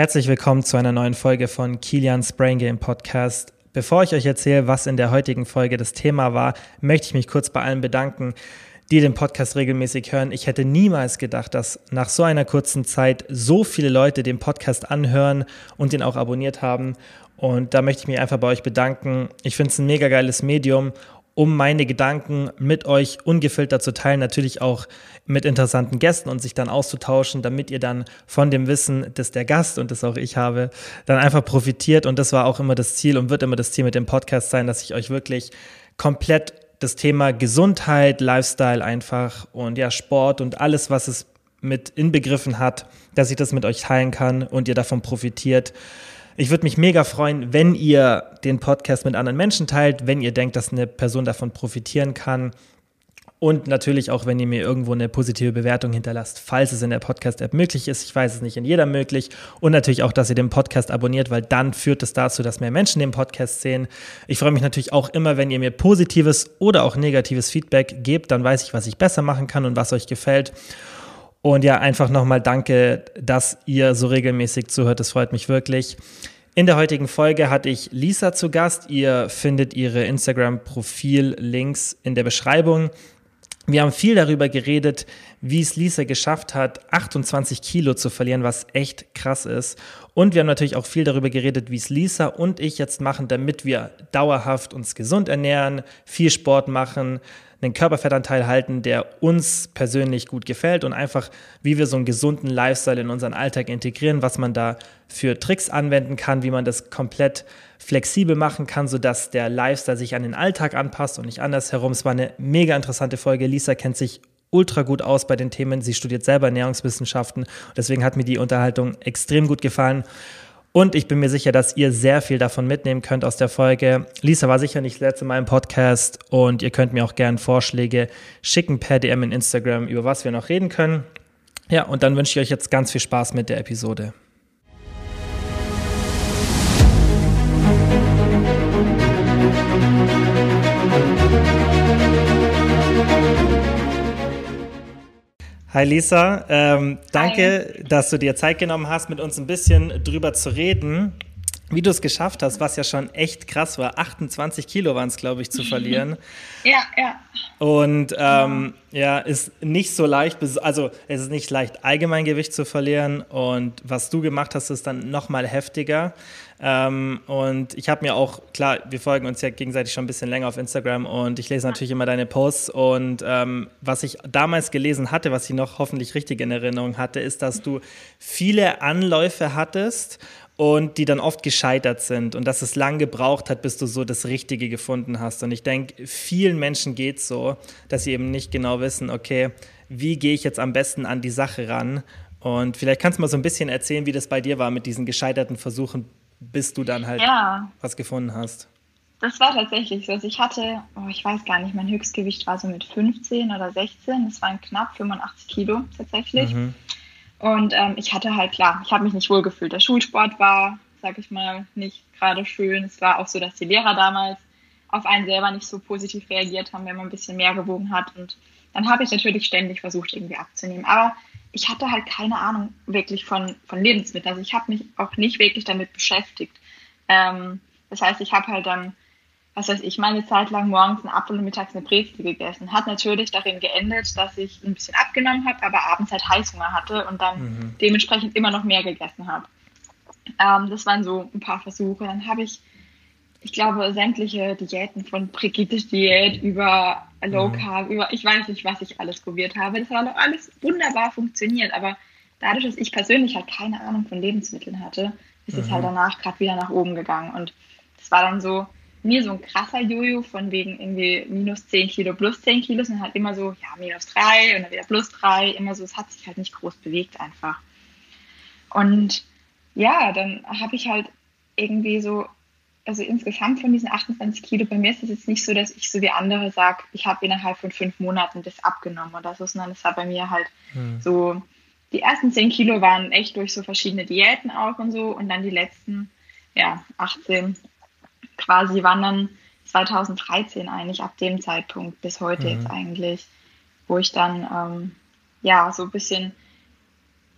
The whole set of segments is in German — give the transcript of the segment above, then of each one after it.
Herzlich willkommen zu einer neuen Folge von Kilians Brain Game Podcast. Bevor ich euch erzähle, was in der heutigen Folge das Thema war, möchte ich mich kurz bei allen bedanken, die den Podcast regelmäßig hören. Ich hätte niemals gedacht, dass nach so einer kurzen Zeit so viele Leute den Podcast anhören und den auch abonniert haben. Und da möchte ich mich einfach bei euch bedanken. Ich finde es ein mega geiles Medium um meine Gedanken mit euch ungefiltert zu teilen, natürlich auch mit interessanten Gästen und sich dann auszutauschen, damit ihr dann von dem Wissen, das der Gast und das auch ich habe, dann einfach profitiert. Und das war auch immer das Ziel und wird immer das Ziel mit dem Podcast sein, dass ich euch wirklich komplett das Thema Gesundheit, Lifestyle einfach und ja, Sport und alles, was es mit inbegriffen hat, dass ich das mit euch teilen kann und ihr davon profitiert. Ich würde mich mega freuen, wenn ihr den Podcast mit anderen Menschen teilt, wenn ihr denkt, dass eine Person davon profitieren kann. Und natürlich auch, wenn ihr mir irgendwo eine positive Bewertung hinterlasst, falls es in der Podcast-App möglich ist. Ich weiß es nicht in jeder möglich. Und natürlich auch, dass ihr den Podcast abonniert, weil dann führt es dazu, dass mehr Menschen den Podcast sehen. Ich freue mich natürlich auch immer, wenn ihr mir positives oder auch negatives Feedback gebt. Dann weiß ich, was ich besser machen kann und was euch gefällt. Und ja, einfach nochmal danke, dass ihr so regelmäßig zuhört. Das freut mich wirklich. In der heutigen Folge hatte ich Lisa zu Gast. Ihr findet ihre Instagram-Profil-Links in der Beschreibung. Wir haben viel darüber geredet, wie es Lisa geschafft hat, 28 Kilo zu verlieren, was echt krass ist. Und wir haben natürlich auch viel darüber geredet, wie es Lisa und ich jetzt machen, damit wir dauerhaft uns gesund ernähren, viel Sport machen, einen Körperfettanteil halten, der uns persönlich gut gefällt und einfach, wie wir so einen gesunden Lifestyle in unseren Alltag integrieren, was man da für Tricks anwenden kann, wie man das komplett flexibel machen kann, sodass der Lifestyle sich an den Alltag anpasst und nicht andersherum. Es war eine mega interessante Folge. Lisa kennt sich ultra gut aus bei den Themen. Sie studiert selber Ernährungswissenschaften. Deswegen hat mir die Unterhaltung extrem gut gefallen. Und ich bin mir sicher, dass ihr sehr viel davon mitnehmen könnt aus der Folge. Lisa war sicher nicht letzte Mal im Podcast und ihr könnt mir auch gerne Vorschläge schicken per DM in Instagram, über was wir noch reden können. Ja, und dann wünsche ich euch jetzt ganz viel Spaß mit der Episode. Hi Lisa, ähm, danke, Hi. dass du dir Zeit genommen hast, mit uns ein bisschen drüber zu reden, wie du es geschafft hast, was ja schon echt krass war. 28 Kilo waren es, glaube ich, zu verlieren. ja, ja. Und ähm, ja. ist nicht so leicht, also es ist nicht leicht, Allgemeingewicht zu verlieren. Und was du gemacht hast, ist dann noch mal heftiger. Ähm, und ich habe mir auch, klar, wir folgen uns ja gegenseitig schon ein bisschen länger auf Instagram und ich lese natürlich immer deine Posts. Und ähm, was ich damals gelesen hatte, was ich noch hoffentlich richtig in Erinnerung hatte, ist, dass du viele Anläufe hattest und die dann oft gescheitert sind und dass es lang gebraucht hat, bis du so das Richtige gefunden hast. Und ich denke, vielen Menschen geht es so, dass sie eben nicht genau wissen, okay, wie gehe ich jetzt am besten an die Sache ran? Und vielleicht kannst du mal so ein bisschen erzählen, wie das bei dir war mit diesen gescheiterten Versuchen, bis du dann halt ja. was gefunden hast. Das war tatsächlich so. Also ich hatte, oh, ich weiß gar nicht, mein Höchstgewicht war so mit 15 oder 16. Das waren knapp 85 Kilo tatsächlich. Mhm. Und ähm, ich hatte halt, klar, ich habe mich nicht wohl gefühlt. Der Schulsport war, sag ich mal, nicht gerade schön. Es war auch so, dass die Lehrer damals auf einen selber nicht so positiv reagiert haben, wenn man ein bisschen mehr gewogen hat. Und dann habe ich natürlich ständig versucht, irgendwie abzunehmen. Aber ich hatte halt keine Ahnung wirklich von, von Lebensmitteln. Also ich habe mich auch nicht wirklich damit beschäftigt. Ähm, das heißt, ich habe halt dann was weiß ich, meine Zeit lang morgens einen Apfel und mittags eine Brezel gegessen. Hat natürlich darin geendet, dass ich ein bisschen abgenommen habe, aber abends halt Heißhunger hatte und dann mhm. dementsprechend immer noch mehr gegessen habe. Ähm, das waren so ein paar Versuche. Dann habe ich, ich glaube, sämtliche Diäten von Brigitte-Diät über Low mhm. Carb, mhm. über ich weiß nicht, was ich alles probiert habe. Das hat auch alles wunderbar funktioniert, aber dadurch, dass ich persönlich halt keine Ahnung von Lebensmitteln hatte, ist mhm. es halt danach gerade wieder nach oben gegangen. Und das war dann so, mir so ein krasser Jojo von wegen irgendwie minus 10 Kilo, plus 10 Kilo, sind halt immer so, ja, minus 3 und dann wieder plus 3, immer so, es hat sich halt nicht groß bewegt einfach. Und ja, dann habe ich halt irgendwie so, also insgesamt von diesen 28 Kilo, bei mir ist es jetzt nicht so, dass ich so wie andere sage, ich habe innerhalb von fünf Monaten das abgenommen oder so, sondern es war bei mir halt hm. so, die ersten 10 Kilo waren echt durch so verschiedene Diäten auch und so und dann die letzten, ja, 18 quasi wandern 2013 eigentlich, ab dem Zeitpunkt bis heute mhm. jetzt eigentlich, wo ich dann ähm, ja so ein bisschen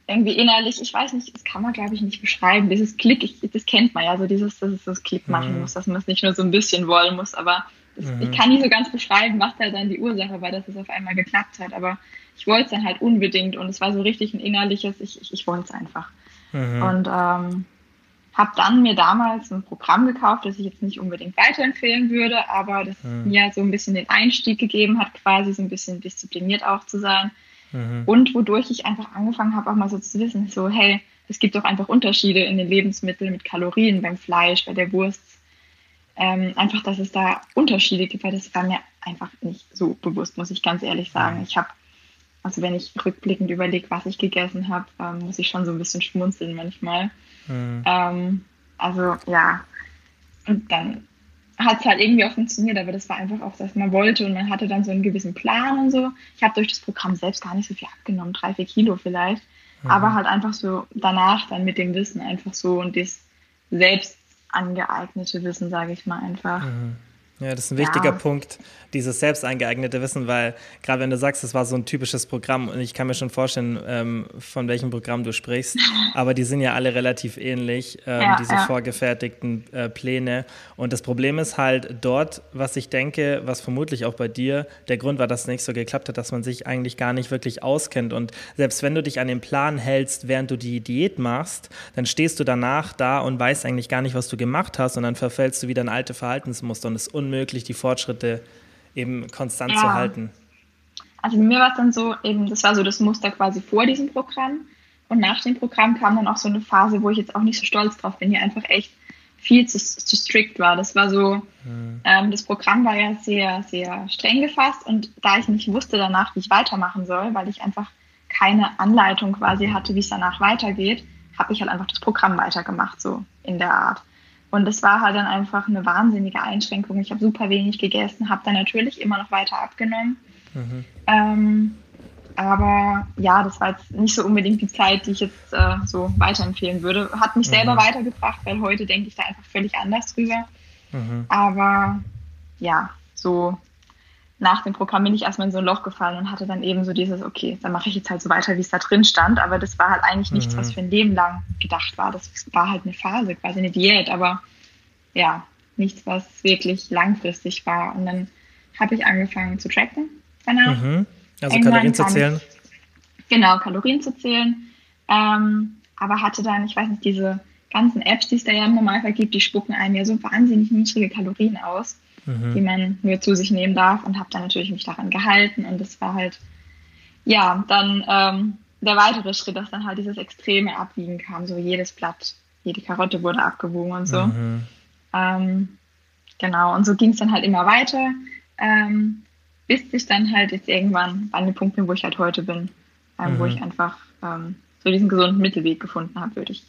irgendwie innerlich, ich weiß nicht, das kann man glaube ich nicht beschreiben. Dieses Klick, ich, das kennt man ja, so dieses, dass es das Klick machen mhm. muss, dass man es nicht nur so ein bisschen wollen muss, aber das, mhm. ich kann nicht so ganz beschreiben, was da dann die Ursache war, dass es auf einmal geklappt hat, aber ich wollte es dann halt unbedingt und es war so richtig ein innerliches, ich, ich, ich wollte es einfach. Mhm. Und ähm, habe dann mir damals ein Programm gekauft, das ich jetzt nicht unbedingt weiterempfehlen würde, aber das mhm. mir so ein bisschen den Einstieg gegeben hat, quasi so ein bisschen diszipliniert auch zu sein. Mhm. Und wodurch ich einfach angefangen habe, auch mal so zu wissen, so, hey, es gibt doch einfach Unterschiede in den Lebensmitteln mit Kalorien beim Fleisch, bei der Wurst. Ähm, einfach, dass es da Unterschiede gibt, weil das war mir einfach nicht so bewusst, muss ich ganz ehrlich sagen. Mhm. Ich habe, also wenn ich rückblickend überlege, was ich gegessen habe, ähm, muss ich schon so ein bisschen schmunzeln manchmal. Mhm. Ähm, also ja, und dann hat es halt irgendwie auch funktioniert, aber das war einfach auch, dass man wollte und man hatte dann so einen gewissen Plan und so. Ich habe durch das Programm selbst gar nicht so viel abgenommen, drei, vier Kilo vielleicht, mhm. aber halt einfach so danach dann mit dem Wissen einfach so und das selbst angeeignete Wissen, sage ich mal einfach. Mhm. Ja, das ist ein wichtiger ja. Punkt, dieses selbst eingeeignete Wissen, weil gerade wenn du sagst, das war so ein typisches Programm und ich kann mir schon vorstellen, ähm, von welchem Programm du sprichst, aber die sind ja alle relativ ähnlich, ähm, ja, diese ja. vorgefertigten äh, Pläne. Und das Problem ist halt dort, was ich denke, was vermutlich auch bei dir der Grund war, dass es nicht so geklappt hat, dass man sich eigentlich gar nicht wirklich auskennt. Und selbst wenn du dich an den Plan hältst, während du die Diät machst, dann stehst du danach da und weißt eigentlich gar nicht, was du gemacht hast und dann verfällst du wieder in alte Verhaltensmuster und es ist unmöglich, die Fortschritte eben konstant ja. zu halten. Also bei mir war es dann so, eben, das war so das Muster quasi vor diesem Programm. Und nach dem Programm kam dann auch so eine Phase, wo ich jetzt auch nicht so stolz drauf bin, die einfach echt viel zu, zu strikt war. Das war so, mhm. ähm, das Programm war ja sehr, sehr streng gefasst und da ich nicht wusste danach, wie ich weitermachen soll, weil ich einfach keine Anleitung quasi hatte, wie es danach weitergeht, habe ich halt einfach das Programm weitergemacht, so in der Art. Und das war halt dann einfach eine wahnsinnige Einschränkung. Ich habe super wenig gegessen, habe dann natürlich immer noch weiter abgenommen. Mhm. Ähm, aber ja, das war jetzt nicht so unbedingt die Zeit, die ich jetzt äh, so weiterempfehlen würde. Hat mich mhm. selber weitergebracht, weil heute denke ich da einfach völlig anders drüber. Mhm. Aber ja, so nach dem Programm bin ich erstmal in so ein Loch gefallen und hatte dann eben so dieses, okay, dann mache ich jetzt halt so weiter, wie es da drin stand. Aber das war halt eigentlich nichts, mhm. was für ein Leben lang gedacht war. Das war halt eine Phase, quasi eine Diät, aber ja, nichts, was wirklich langfristig war. Und dann habe ich angefangen zu tracken danach. Mhm. Also Irgendwann Kalorien zu zählen? Ich, genau, Kalorien zu zählen. Ähm, aber hatte dann, ich weiß nicht, diese ganzen Apps, die es da ja im Normalfall gibt, die spucken einem ja so wahnsinnig niedrige Kalorien aus mhm. die man nur zu sich nehmen darf und habe dann natürlich mich daran gehalten und das war halt, ja, dann ähm, der weitere Schritt, dass dann halt dieses extreme Abwiegen kam, so jedes Blatt, jede Karotte wurde abgewogen und so. Mhm. Ähm, genau, und so ging es dann halt immer weiter, ähm, bis ich dann halt jetzt irgendwann an den Punkt bin, wo ich halt heute bin, ähm, mhm. wo ich einfach ähm, so diesen gesunden Mittelweg gefunden habe, würde ich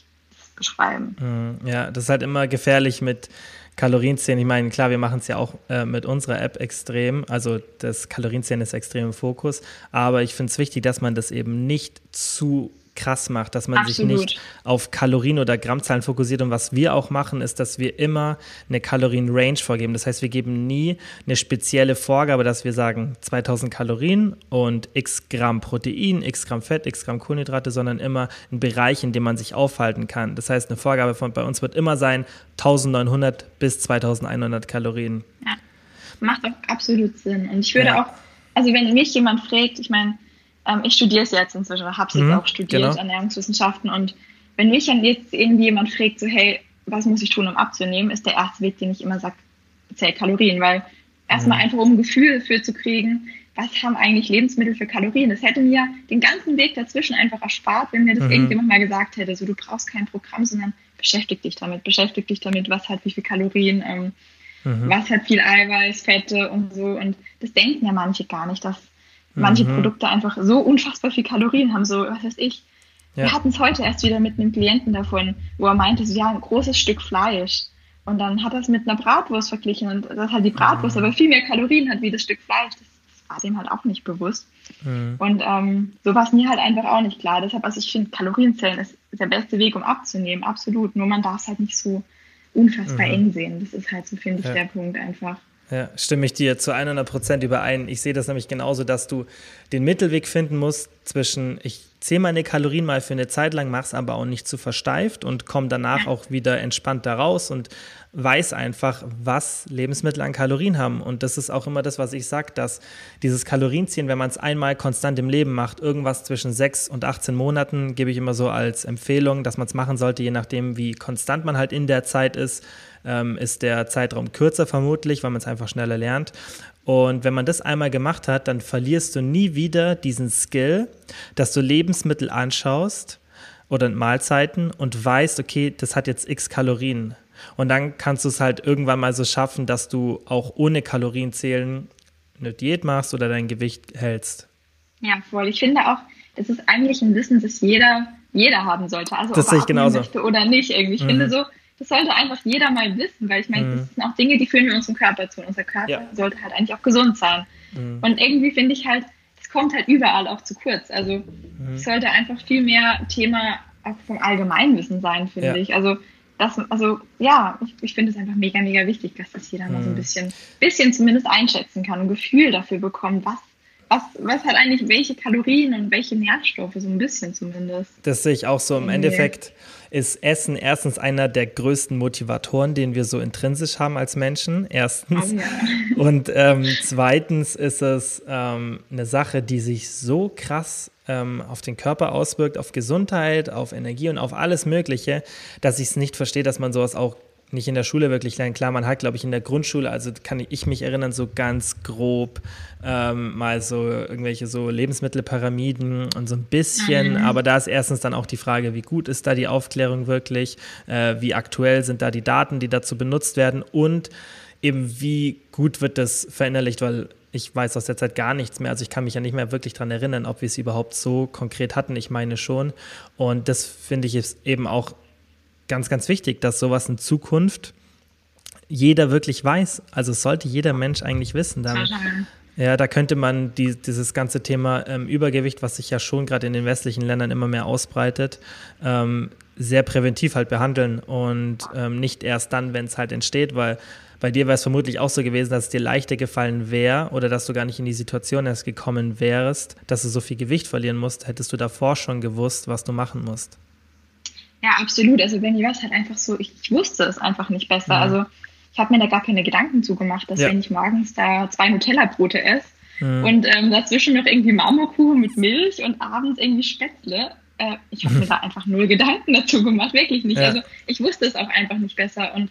beschreiben. Mhm. Ja, das ist halt immer gefährlich mit Kalorienzählen, ich meine, klar, wir machen es ja auch äh, mit unserer App extrem, also das Kalorienzählen ist extrem im Fokus, aber ich finde es wichtig, dass man das eben nicht zu krass macht, dass man Absolut. sich nicht auf Kalorien oder Grammzahlen fokussiert. Und was wir auch machen, ist, dass wir immer eine Kalorien-Range vorgeben. Das heißt, wir geben nie eine spezielle Vorgabe, dass wir sagen 2000 Kalorien und x Gramm Protein, x Gramm Fett, x Gramm Kohlenhydrate, sondern immer ein Bereich, in dem man sich aufhalten kann. Das heißt, eine Vorgabe von bei uns wird immer sein 1900 bis 2100 Kalorien. Ja, macht auch absolut Sinn. Und ich würde ja. auch, also wenn mich jemand fragt, ich meine, ähm, ich studiere es jetzt inzwischen, habe es mhm, jetzt auch studiert, genau. Ernährungswissenschaften. Und wenn mich dann jetzt irgendwie jemand fragt, so, hey, was muss ich tun, um abzunehmen, ist der erste Weg, den ich immer sage, zähl Kalorien, weil erstmal mhm. einfach um ein Gefühl dafür zu kriegen, was haben eigentlich Lebensmittel für Kalorien? Das hätte mir den ganzen Weg dazwischen einfach erspart, wenn mir das mhm. irgendjemand mal gesagt hätte, so du brauchst kein Programm, sondern beschäftig dich damit, beschäftig dich damit, was hat wie viel Kalorien, ähm, mhm. was hat viel Eiweiß, Fette und so. Und das denken ja manche gar nicht, dass manche mhm. Produkte einfach so unfassbar viel Kalorien haben, so, was weiß ich. Ja. Wir hatten es heute erst wieder mit einem Klienten davon, wo er meinte, so, ja, ein großes Stück Fleisch. Und dann hat er es mit einer Bratwurst verglichen und das halt die Bratwurst mhm. aber viel mehr Kalorien hat wie das Stück Fleisch. Das, das war dem halt auch nicht bewusst. Mhm. Und ähm, so war es mir halt einfach auch nicht klar. Deshalb, also ich finde, Kalorienzellen ist der beste Weg, um abzunehmen, absolut. Nur man darf es halt nicht so unfassbar mhm. eng sehen. Das ist halt so, finde ich, ja. der Punkt einfach. Ja, stimme ich dir zu 100 Prozent überein. Ich sehe das nämlich genauso, dass du den Mittelweg finden musst, zwischen, ich zähle meine Kalorien mal für eine Zeit lang, mache es aber auch nicht zu versteift und komme danach auch wieder entspannt da raus und weiß einfach, was Lebensmittel an Kalorien haben. Und das ist auch immer das, was ich sage, dass dieses Kalorienziehen, wenn man es einmal konstant im Leben macht, irgendwas zwischen 6 und 18 Monaten, gebe ich immer so als Empfehlung, dass man es machen sollte, je nachdem, wie konstant man halt in der Zeit ist, ähm, ist der Zeitraum kürzer vermutlich, weil man es einfach schneller lernt. Und wenn man das einmal gemacht hat, dann verlierst du nie wieder diesen Skill, dass du Lebensmittel anschaust oder Mahlzeiten und weißt, okay, das hat jetzt x Kalorien. Und dann kannst du es halt irgendwann mal so schaffen, dass du auch ohne Kalorien zählen eine Diät machst oder dein Gewicht hältst. Ja, voll. Ich finde auch, das ist eigentlich ein Wissen, das jeder, jeder haben sollte. Also das ob er ich genauso. möchte oder nicht. Irgendwie. Ich mhm. finde so, das sollte einfach jeder mal wissen, weil ich meine, mhm. das sind auch Dinge, die führen wir unserem Körper zu. Und unser Körper ja. sollte halt eigentlich auch gesund sein. Mhm. Und irgendwie finde ich halt, das kommt halt überall auch zu kurz. Also mhm. es sollte einfach viel mehr Thema auch vom Allgemeinwissen sein, finde ja. ich. Also das, also ja, ich, ich finde es einfach mega, mega wichtig, dass das jeder mal so ein mhm. bisschen, bisschen zumindest einschätzen kann und ein Gefühl dafür bekommt, was, was, was hat eigentlich welche Kalorien und welche Nährstoffe, so ein bisschen zumindest. Das sehe ich auch so. Im. Endeffekt ist Essen erstens einer der größten Motivatoren, den wir so intrinsisch haben als Menschen. Erstens. Ja. Und ähm, zweitens ist es ähm, eine Sache, die sich so krass ähm, auf den Körper auswirkt, auf Gesundheit, auf Energie und auf alles Mögliche, dass ich es nicht verstehe, dass man sowas auch nicht in der Schule wirklich lernt. Klar, man hat, glaube ich, in der Grundschule, also kann ich mich erinnern, so ganz grob ähm, mal so irgendwelche so Lebensmittelpyramiden und so ein bisschen. Mhm. Aber da ist erstens dann auch die Frage, wie gut ist da die Aufklärung wirklich, äh, wie aktuell sind da die Daten, die dazu benutzt werden und eben wie gut wird das verinnerlicht, weil ich weiß aus der Zeit gar nichts mehr. Also ich kann mich ja nicht mehr wirklich daran erinnern, ob wir es überhaupt so konkret hatten. Ich meine schon. Und das finde ich ist eben auch ganz, ganz wichtig, dass sowas in Zukunft jeder wirklich weiß. Also es sollte jeder Mensch eigentlich wissen. Damit, ja, da könnte man die, dieses ganze Thema ähm, Übergewicht, was sich ja schon gerade in den westlichen Ländern immer mehr ausbreitet, ähm, sehr präventiv halt behandeln und ähm, nicht erst dann, wenn es halt entsteht, weil bei dir wäre es vermutlich auch so gewesen, dass es dir leichter gefallen wäre oder dass du gar nicht in die Situation erst gekommen wärst, dass du so viel Gewicht verlieren musst, hättest du davor schon gewusst, was du machen musst. Ja, absolut. Also war es halt einfach so, ich, ich wusste es einfach nicht besser. Ja. Also ich habe mir da gar keine Gedanken zugemacht, dass ja. wenn ich morgens da zwei Nutella-Brote esse mhm. und ähm, dazwischen noch irgendwie Marmorkuchen mit Milch und abends irgendwie Spätzle, äh, ich habe mir da einfach null Gedanken dazu gemacht, wirklich nicht. Ja. Also ich wusste es auch einfach nicht besser und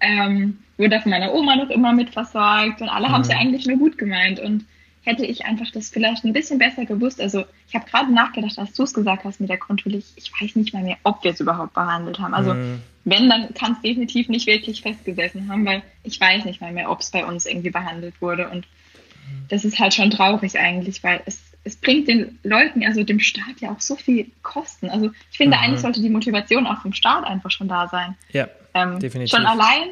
ähm, wurde von meiner Oma noch immer mit versorgt und alle mhm. haben es ja eigentlich nur gut gemeint. Und hätte ich einfach das vielleicht ein bisschen besser gewusst. Also ich habe gerade nachgedacht, als du es gesagt hast mit der Kontrolle, ich, ich weiß nicht mal mehr, ob wir es überhaupt behandelt haben. Also mhm. wenn, dann kann es definitiv nicht wirklich festgesessen haben, weil ich weiß nicht mal mehr, ob es bei uns irgendwie behandelt wurde. Und das ist halt schon traurig eigentlich, weil es, es bringt den Leuten, also dem Staat ja auch so viel Kosten. Also ich finde, mhm. eigentlich sollte die Motivation auch vom Staat einfach schon da sein. Ja, ähm, definitiv. Schon allein,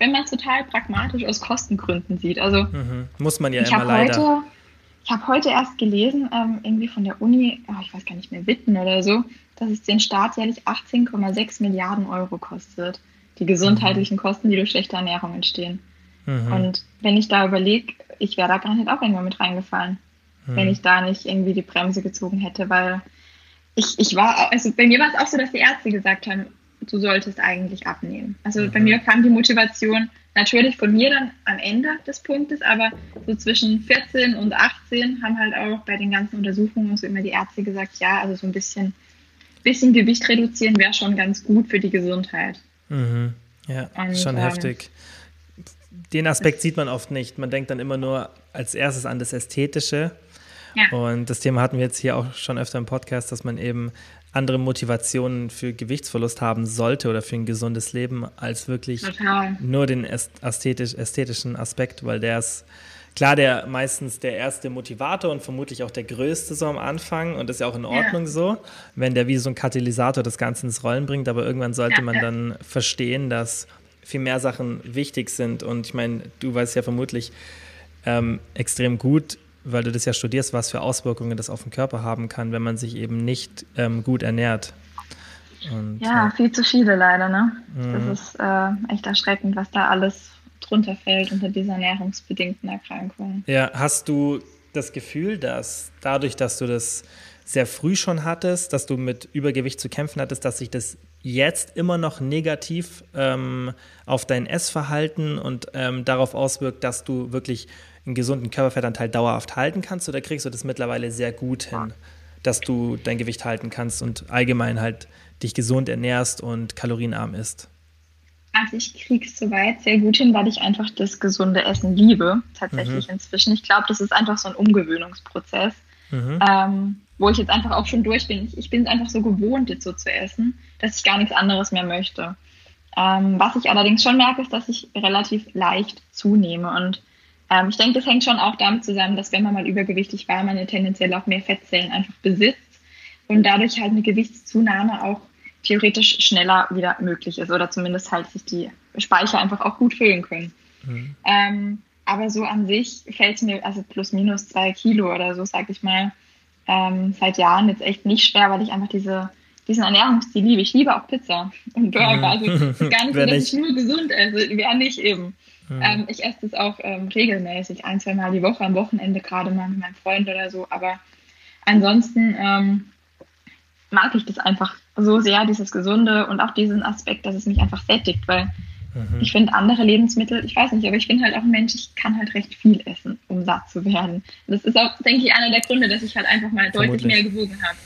wenn man es total pragmatisch aus Kostengründen sieht. Also mhm. muss man ja ich immer leider. Heute, ich habe heute erst gelesen, ähm, irgendwie von der Uni, oh, ich weiß gar nicht mehr, Witten oder so, dass es den Staat jährlich 18,6 Milliarden Euro kostet. Die gesundheitlichen mhm. Kosten, die durch schlechte Ernährung entstehen. Mhm. Und wenn ich da überlege, ich wäre da gar nicht auch irgendwann mit reingefallen, mhm. wenn ich da nicht irgendwie die Bremse gezogen hätte, weil ich, ich war, also bei mir war es auch so, dass die Ärzte gesagt haben, du solltest eigentlich abnehmen. Also bei mhm. mir kam die Motivation Natürlich von mir dann am Ende des Punktes, aber so zwischen 14 und 18 haben halt auch bei den ganzen Untersuchungen so immer die Ärzte gesagt, ja, also so ein bisschen, bisschen Gewicht reduzieren wäre schon ganz gut für die Gesundheit. Mhm. Ja, und, schon ähm, heftig. Den Aspekt sieht man oft nicht. Man denkt dann immer nur als erstes an das Ästhetische. Ja. Und das Thema hatten wir jetzt hier auch schon öfter im Podcast, dass man eben andere Motivationen für Gewichtsverlust haben sollte oder für ein gesundes Leben als wirklich Total. nur den ästhetisch, ästhetischen Aspekt, weil der ist klar der meistens der erste Motivator und vermutlich auch der größte so am Anfang und das ist ja auch in Ordnung ja. so, wenn der wie so ein Katalysator das Ganze ins Rollen bringt, aber irgendwann sollte ja, man dann verstehen, dass viel mehr Sachen wichtig sind und ich meine, du weißt ja vermutlich ähm, extrem gut, weil du das ja studierst, was für Auswirkungen das auf den Körper haben kann, wenn man sich eben nicht ähm, gut ernährt. Und, ja, ja, viel zu viele leider, ne? Mhm. Das ist äh, echt erschreckend, was da alles drunter fällt unter dieser ernährungsbedingten Erkrankung. Ja, hast du das Gefühl, dass dadurch, dass du das sehr früh schon hattest, dass du mit Übergewicht zu kämpfen hattest, dass sich das jetzt immer noch negativ ähm, auf dein Essverhalten und ähm, darauf auswirkt, dass du wirklich einen gesunden Körperfettanteil dauerhaft halten kannst? Oder kriegst du das mittlerweile sehr gut hin, dass du dein Gewicht halten kannst und allgemein halt dich gesund ernährst und kalorienarm isst? Also ich kriege es soweit sehr gut hin, weil ich einfach das gesunde Essen liebe, tatsächlich mhm. inzwischen. Ich glaube, das ist einfach so ein Umgewöhnungsprozess. Mhm. Ähm, wo ich jetzt einfach auch schon durch bin. Ich, ich bin es einfach so gewohnt, jetzt so zu essen, dass ich gar nichts anderes mehr möchte. Ähm, was ich allerdings schon merke, ist, dass ich relativ leicht zunehme. Und ähm, ich denke, das hängt schon auch damit zusammen, dass wenn man mal übergewichtig war, man tendenziell auch mehr Fettzellen einfach besitzt und dadurch halt eine Gewichtszunahme auch theoretisch schneller wieder möglich ist oder zumindest halt sich die Speicher einfach auch gut füllen können. Mhm. Ähm, aber so an sich fällt es mir, also plus minus zwei Kilo oder so, sag ich mal, ähm, seit Jahren jetzt echt nicht schwer, weil ich einfach diese, diesen Ernährungsstil liebe. Ich liebe auch Pizza und Burger. Mhm. Also es ist gar nicht so, dass ich nur gesund esse. Wäre nicht eben. Mhm. Ähm, ich esse das auch ähm, regelmäßig, ein, zwei Mal die Woche, am Wochenende gerade mal mit meinem Freund oder so. Aber ansonsten ähm, mag ich das einfach so sehr, dieses Gesunde und auch diesen Aspekt, dass es mich einfach sättigt, weil Mhm. Ich finde andere Lebensmittel, ich weiß nicht, aber ich bin halt auch ein Mensch, ich kann halt recht viel essen, um satt zu werden. Das ist auch, denke ich, einer der Gründe, dass ich halt einfach mal Vermutlich. deutlich mehr gewogen habe.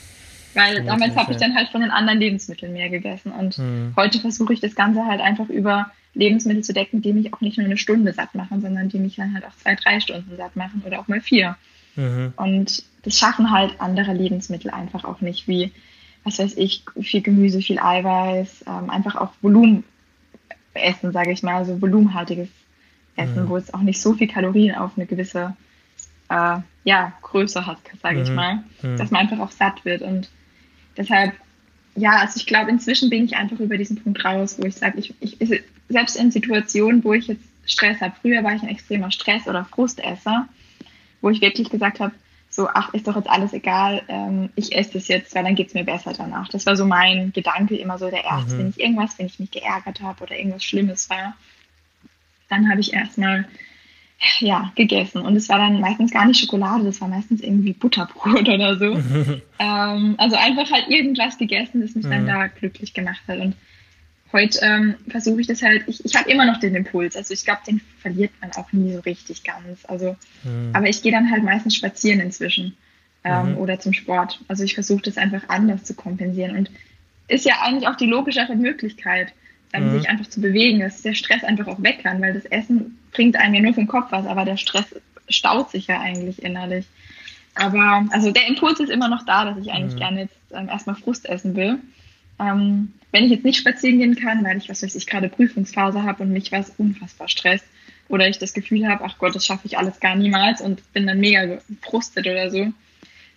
Weil Vermutlich, damals habe ich dann halt von den anderen Lebensmitteln mehr gegessen. Und mhm. heute versuche ich das Ganze halt einfach über Lebensmittel zu decken, die mich auch nicht nur eine Stunde satt machen, sondern die mich dann halt auch zwei, drei Stunden satt machen oder auch mal vier. Mhm. Und das schaffen halt andere Lebensmittel einfach auch nicht, wie, was weiß ich, viel Gemüse, viel Eiweiß, ähm, einfach auch Volumen Essen, sage ich mal, so volumenhaltiges Essen, mhm. wo es auch nicht so viel Kalorien auf eine gewisse äh, ja, Größe hat, sage mhm. ich mal, mhm. dass man einfach auch satt wird. Und deshalb, ja, also ich glaube, inzwischen bin ich einfach über diesen Punkt raus, wo ich sage, ich, ich, selbst in Situationen, wo ich jetzt Stress habe, früher war ich ein extremer Stress- oder Frustesser, wo ich wirklich gesagt habe, so, ach, ist doch jetzt alles egal, ähm, ich esse das jetzt, weil dann geht es mir besser danach. Das war so mein Gedanke immer so der erste, mhm. wenn ich irgendwas, wenn ich mich geärgert habe oder irgendwas Schlimmes war, dann habe ich erstmal ja, gegessen. Und es war dann meistens gar nicht Schokolade, das war meistens irgendwie Butterbrot oder so. ähm, also einfach halt irgendwas gegessen, das mich mhm. dann da glücklich gemacht hat. Und heute ähm, versuche ich das halt, ich, ich habe immer noch den Impuls, also ich glaube, den verliert man auch nie so richtig ganz. Also, mhm. aber ich gehe dann halt meistens spazieren inzwischen ähm, mhm. oder zum Sport. Also ich versuche das einfach anders zu kompensieren und ist ja eigentlich auch die logischere Möglichkeit, ähm, mhm. sich einfach zu bewegen, dass der Stress einfach auch weg kann, weil das Essen bringt einem ja nur vom Kopf was, aber der Stress staut sich ja eigentlich innerlich. Aber also der Impuls ist immer noch da, dass ich eigentlich mhm. gerne jetzt ähm, erstmal Frust essen will. Ähm, wenn ich jetzt nicht spazieren gehen kann, weil ich, was weiß ich, gerade Prüfungsphase habe und mich was unfassbar stresst oder ich das Gefühl habe, ach Gott, das schaffe ich alles gar niemals und bin dann mega gefrustet oder so,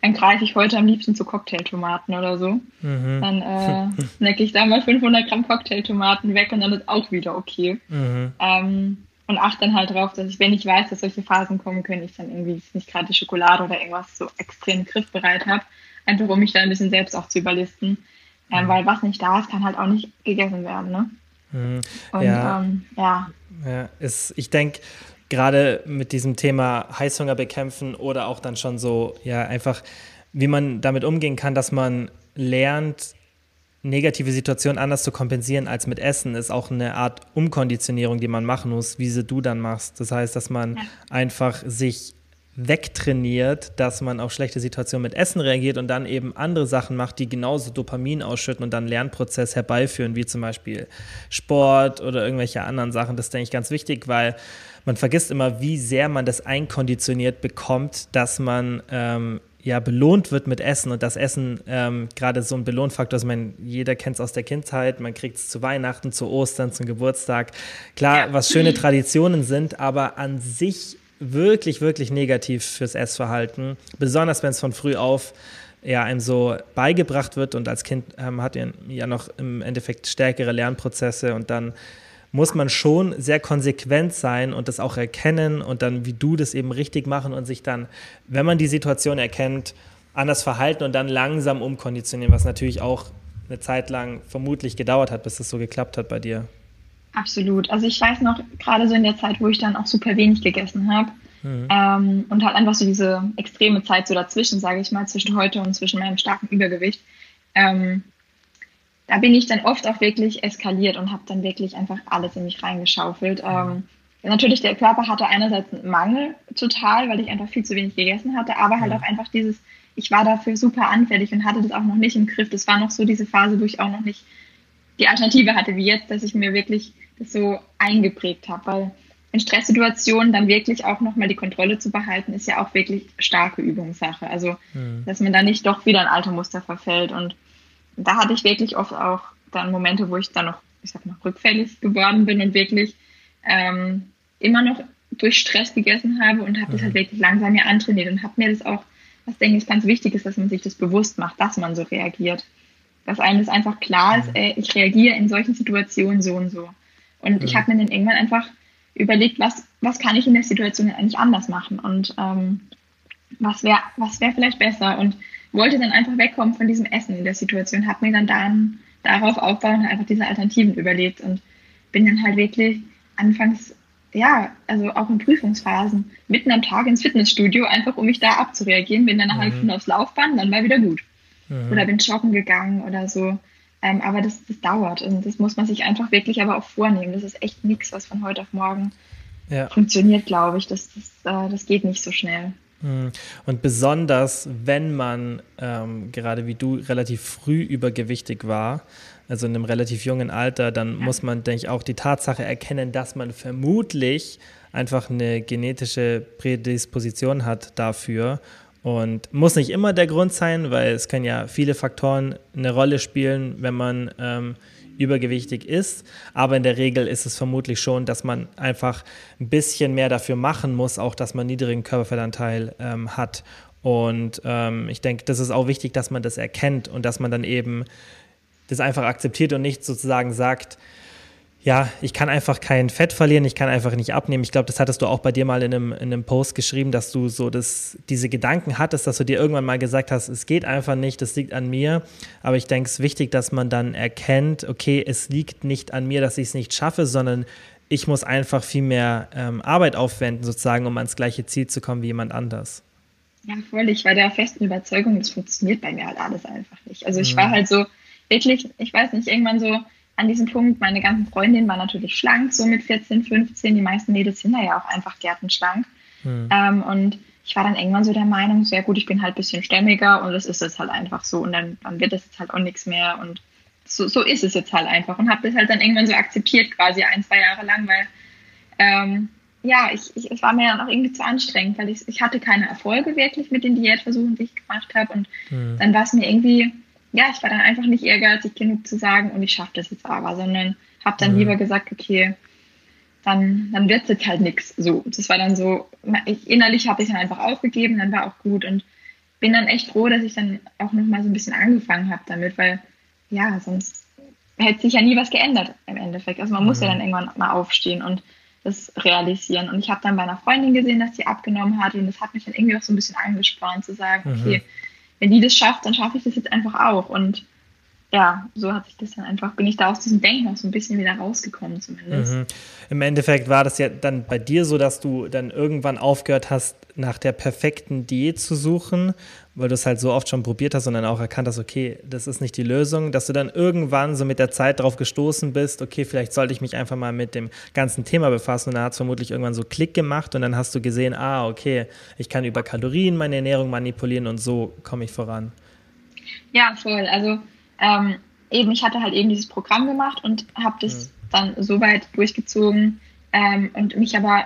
dann greife ich heute am liebsten zu Cocktailtomaten oder so. Mhm. Dann äh, snacke ich da mal 500 Gramm Cocktailtomaten weg und dann ist auch wieder okay. Mhm. Ähm, und achte dann halt drauf, dass ich, wenn ich weiß, dass solche Phasen kommen können, ich dann irgendwie nicht gerade die Schokolade oder irgendwas so extrem griffbereit habe, einfach um mich da ein bisschen selbst auch zu überlisten. Ähm, mhm. Weil was nicht da ist, kann halt auch nicht gegessen werden. Ne? Mhm. Und ja, ähm, ja. ja ist, ich denke, gerade mit diesem Thema Heißhunger bekämpfen oder auch dann schon so, ja, einfach, wie man damit umgehen kann, dass man lernt, negative Situationen anders zu kompensieren als mit Essen, ist auch eine Art Umkonditionierung, die man machen muss, wie sie du dann machst. Das heißt, dass man ja. einfach sich wegtrainiert, dass man auf schlechte Situationen mit Essen reagiert und dann eben andere Sachen macht, die genauso Dopamin ausschütten und dann Lernprozess herbeiführen, wie zum Beispiel Sport oder irgendwelche anderen Sachen. Das ist, denke ich, ganz wichtig, weil man vergisst immer, wie sehr man das einkonditioniert bekommt, dass man ähm, ja belohnt wird mit Essen und das Essen ähm, gerade so ein Belohnfaktor ist. Ich meine, jeder kennt es aus der Kindheit, man kriegt es zu Weihnachten, zu Ostern, zum Geburtstag. Klar, ja. was schöne Traditionen sind, aber an sich wirklich, wirklich negativ fürs Essverhalten. Besonders wenn es von früh auf ja, einem so beigebracht wird und als Kind ähm, hat man ja noch im Endeffekt stärkere Lernprozesse und dann muss man schon sehr konsequent sein und das auch erkennen und dann, wie du das eben richtig machen und sich dann, wenn man die Situation erkennt, anders verhalten und dann langsam umkonditionieren, was natürlich auch eine Zeit lang vermutlich gedauert hat, bis das so geklappt hat bei dir. Absolut. Also ich weiß noch, gerade so in der Zeit, wo ich dann auch super wenig gegessen habe, Mhm. Ähm, und halt einfach so diese extreme Zeit so dazwischen, sage ich mal, zwischen heute und zwischen meinem starken Übergewicht. Ähm, da bin ich dann oft auch wirklich eskaliert und habe dann wirklich einfach alles in mich reingeschaufelt. Ähm, natürlich, der Körper hatte einerseits einen Mangel total, weil ich einfach viel zu wenig gegessen hatte, aber halt auch einfach dieses, ich war dafür super anfällig und hatte das auch noch nicht im Griff. Das war noch so diese Phase, wo ich auch noch nicht die Alternative hatte wie jetzt, dass ich mir wirklich das so eingeprägt habe, weil in Stresssituationen dann wirklich auch nochmal die Kontrolle zu behalten, ist ja auch wirklich starke Übungssache. Also, dass man da nicht doch wieder ein alte Muster verfällt. Und da hatte ich wirklich oft auch dann Momente, wo ich dann noch, ich sag mal, rückfällig geworden bin und wirklich ähm, immer noch durch Stress gegessen habe und habe mhm. das halt wirklich langsam mir antrainiert und habe mir das auch, was denke ich ganz wichtig ist, dass man sich das bewusst macht, dass man so reagiert. Dass einem das einfach klar ist, mhm. ey, ich reagiere in solchen Situationen so und so. Und mhm. ich habe mir dann irgendwann einfach überlegt, was, was kann ich in der Situation eigentlich anders machen und ähm, was wäre was wär vielleicht besser und wollte dann einfach wegkommen von diesem Essen in der Situation, habe mir dann, dann darauf aufbauen einfach diese Alternativen überlegt und bin dann halt wirklich anfangs, ja, also auch in Prüfungsphasen, mitten am Tag ins Fitnessstudio, einfach um mich da abzureagieren, bin dann eine halbe mhm. Stunde aufs Laufband, dann war wieder gut. Mhm. Oder bin joggen gegangen oder so. Ähm, aber das, das dauert und das muss man sich einfach wirklich aber auch vornehmen. Das ist echt nichts, was von heute auf morgen ja. funktioniert, glaube ich. Das, das, äh, das geht nicht so schnell. Hm. Und besonders, wenn man ähm, gerade wie du relativ früh übergewichtig war, also in einem relativ jungen Alter, dann muss man, denke ich, auch die Tatsache erkennen, dass man vermutlich einfach eine genetische Prädisposition hat dafür und muss nicht immer der Grund sein, weil es können ja viele Faktoren eine Rolle spielen, wenn man ähm, übergewichtig ist. Aber in der Regel ist es vermutlich schon, dass man einfach ein bisschen mehr dafür machen muss, auch dass man niedrigen Körperfettanteil ähm, hat. Und ähm, ich denke, das ist auch wichtig, dass man das erkennt und dass man dann eben das einfach akzeptiert und nicht sozusagen sagt, ja, ich kann einfach kein Fett verlieren, ich kann einfach nicht abnehmen. Ich glaube, das hattest du auch bei dir mal in einem, in einem Post geschrieben, dass du so das, diese Gedanken hattest, dass du dir irgendwann mal gesagt hast, es geht einfach nicht, das liegt an mir. Aber ich denke, es ist wichtig, dass man dann erkennt, okay, es liegt nicht an mir, dass ich es nicht schaffe, sondern ich muss einfach viel mehr ähm, Arbeit aufwenden, sozusagen, um ans gleiche Ziel zu kommen wie jemand anders. Ja, voll. Ich war der festen Überzeugung, das funktioniert bei mir halt alles einfach nicht. Also ich mhm. war halt so wirklich, ich weiß nicht, irgendwann so, an diesem Punkt. Meine ganzen Freundinnen waren natürlich schlank, so mit 14, 15. Die meisten Mädels sind da ja auch einfach gärtenschlank. Mhm. Ähm, und ich war dann irgendwann so der Meinung, sehr gut, ich bin halt ein bisschen stämmiger und das ist jetzt halt einfach so. Und dann, dann wird das jetzt halt auch nichts mehr. Und so, so ist es jetzt halt einfach. Und habe das halt dann irgendwann so akzeptiert, quasi ein, zwei Jahre lang, weil ähm, ja, ich, ich, es war mir dann auch irgendwie zu anstrengend, weil ich, ich hatte keine Erfolge wirklich mit den Diätversuchen, die ich gemacht habe. Und mhm. dann war es mir irgendwie ja, ich war dann einfach nicht ehrgeizig genug zu sagen, und ich schaffe das jetzt aber, sondern habe dann mhm. lieber gesagt, okay, dann, dann wird es jetzt halt nichts. So, das war dann so, ich, innerlich habe ich dann einfach aufgegeben, dann war auch gut und bin dann echt froh, dass ich dann auch nochmal so ein bisschen angefangen habe damit, weil ja, sonst hätte sich ja nie was geändert im Endeffekt. Also man muss ja mhm. dann irgendwann mal aufstehen und das realisieren. Und ich habe dann bei einer Freundin gesehen, dass sie abgenommen hat und das hat mich dann irgendwie auch so ein bisschen angespornt zu sagen, mhm. okay, wenn die das schafft, dann schaffe ich das jetzt einfach auch. Und ja, so hat sich das dann einfach, bin ich da aus diesem Denken auch so ein bisschen wieder rausgekommen zumindest. Mhm. Im Endeffekt war das ja dann bei dir so, dass du dann irgendwann aufgehört hast, nach der perfekten Diät zu suchen, weil du es halt so oft schon probiert hast und dann auch erkannt hast, okay, das ist nicht die Lösung, dass du dann irgendwann so mit der Zeit darauf gestoßen bist, okay, vielleicht sollte ich mich einfach mal mit dem ganzen Thema befassen und dann hat es vermutlich irgendwann so Klick gemacht und dann hast du gesehen, ah, okay, ich kann über Kalorien meine Ernährung manipulieren und so komme ich voran. Ja, voll. Also ähm, eben, ich hatte halt eben dieses Programm gemacht und habe das mhm. dann so weit durchgezogen ähm, und mich aber,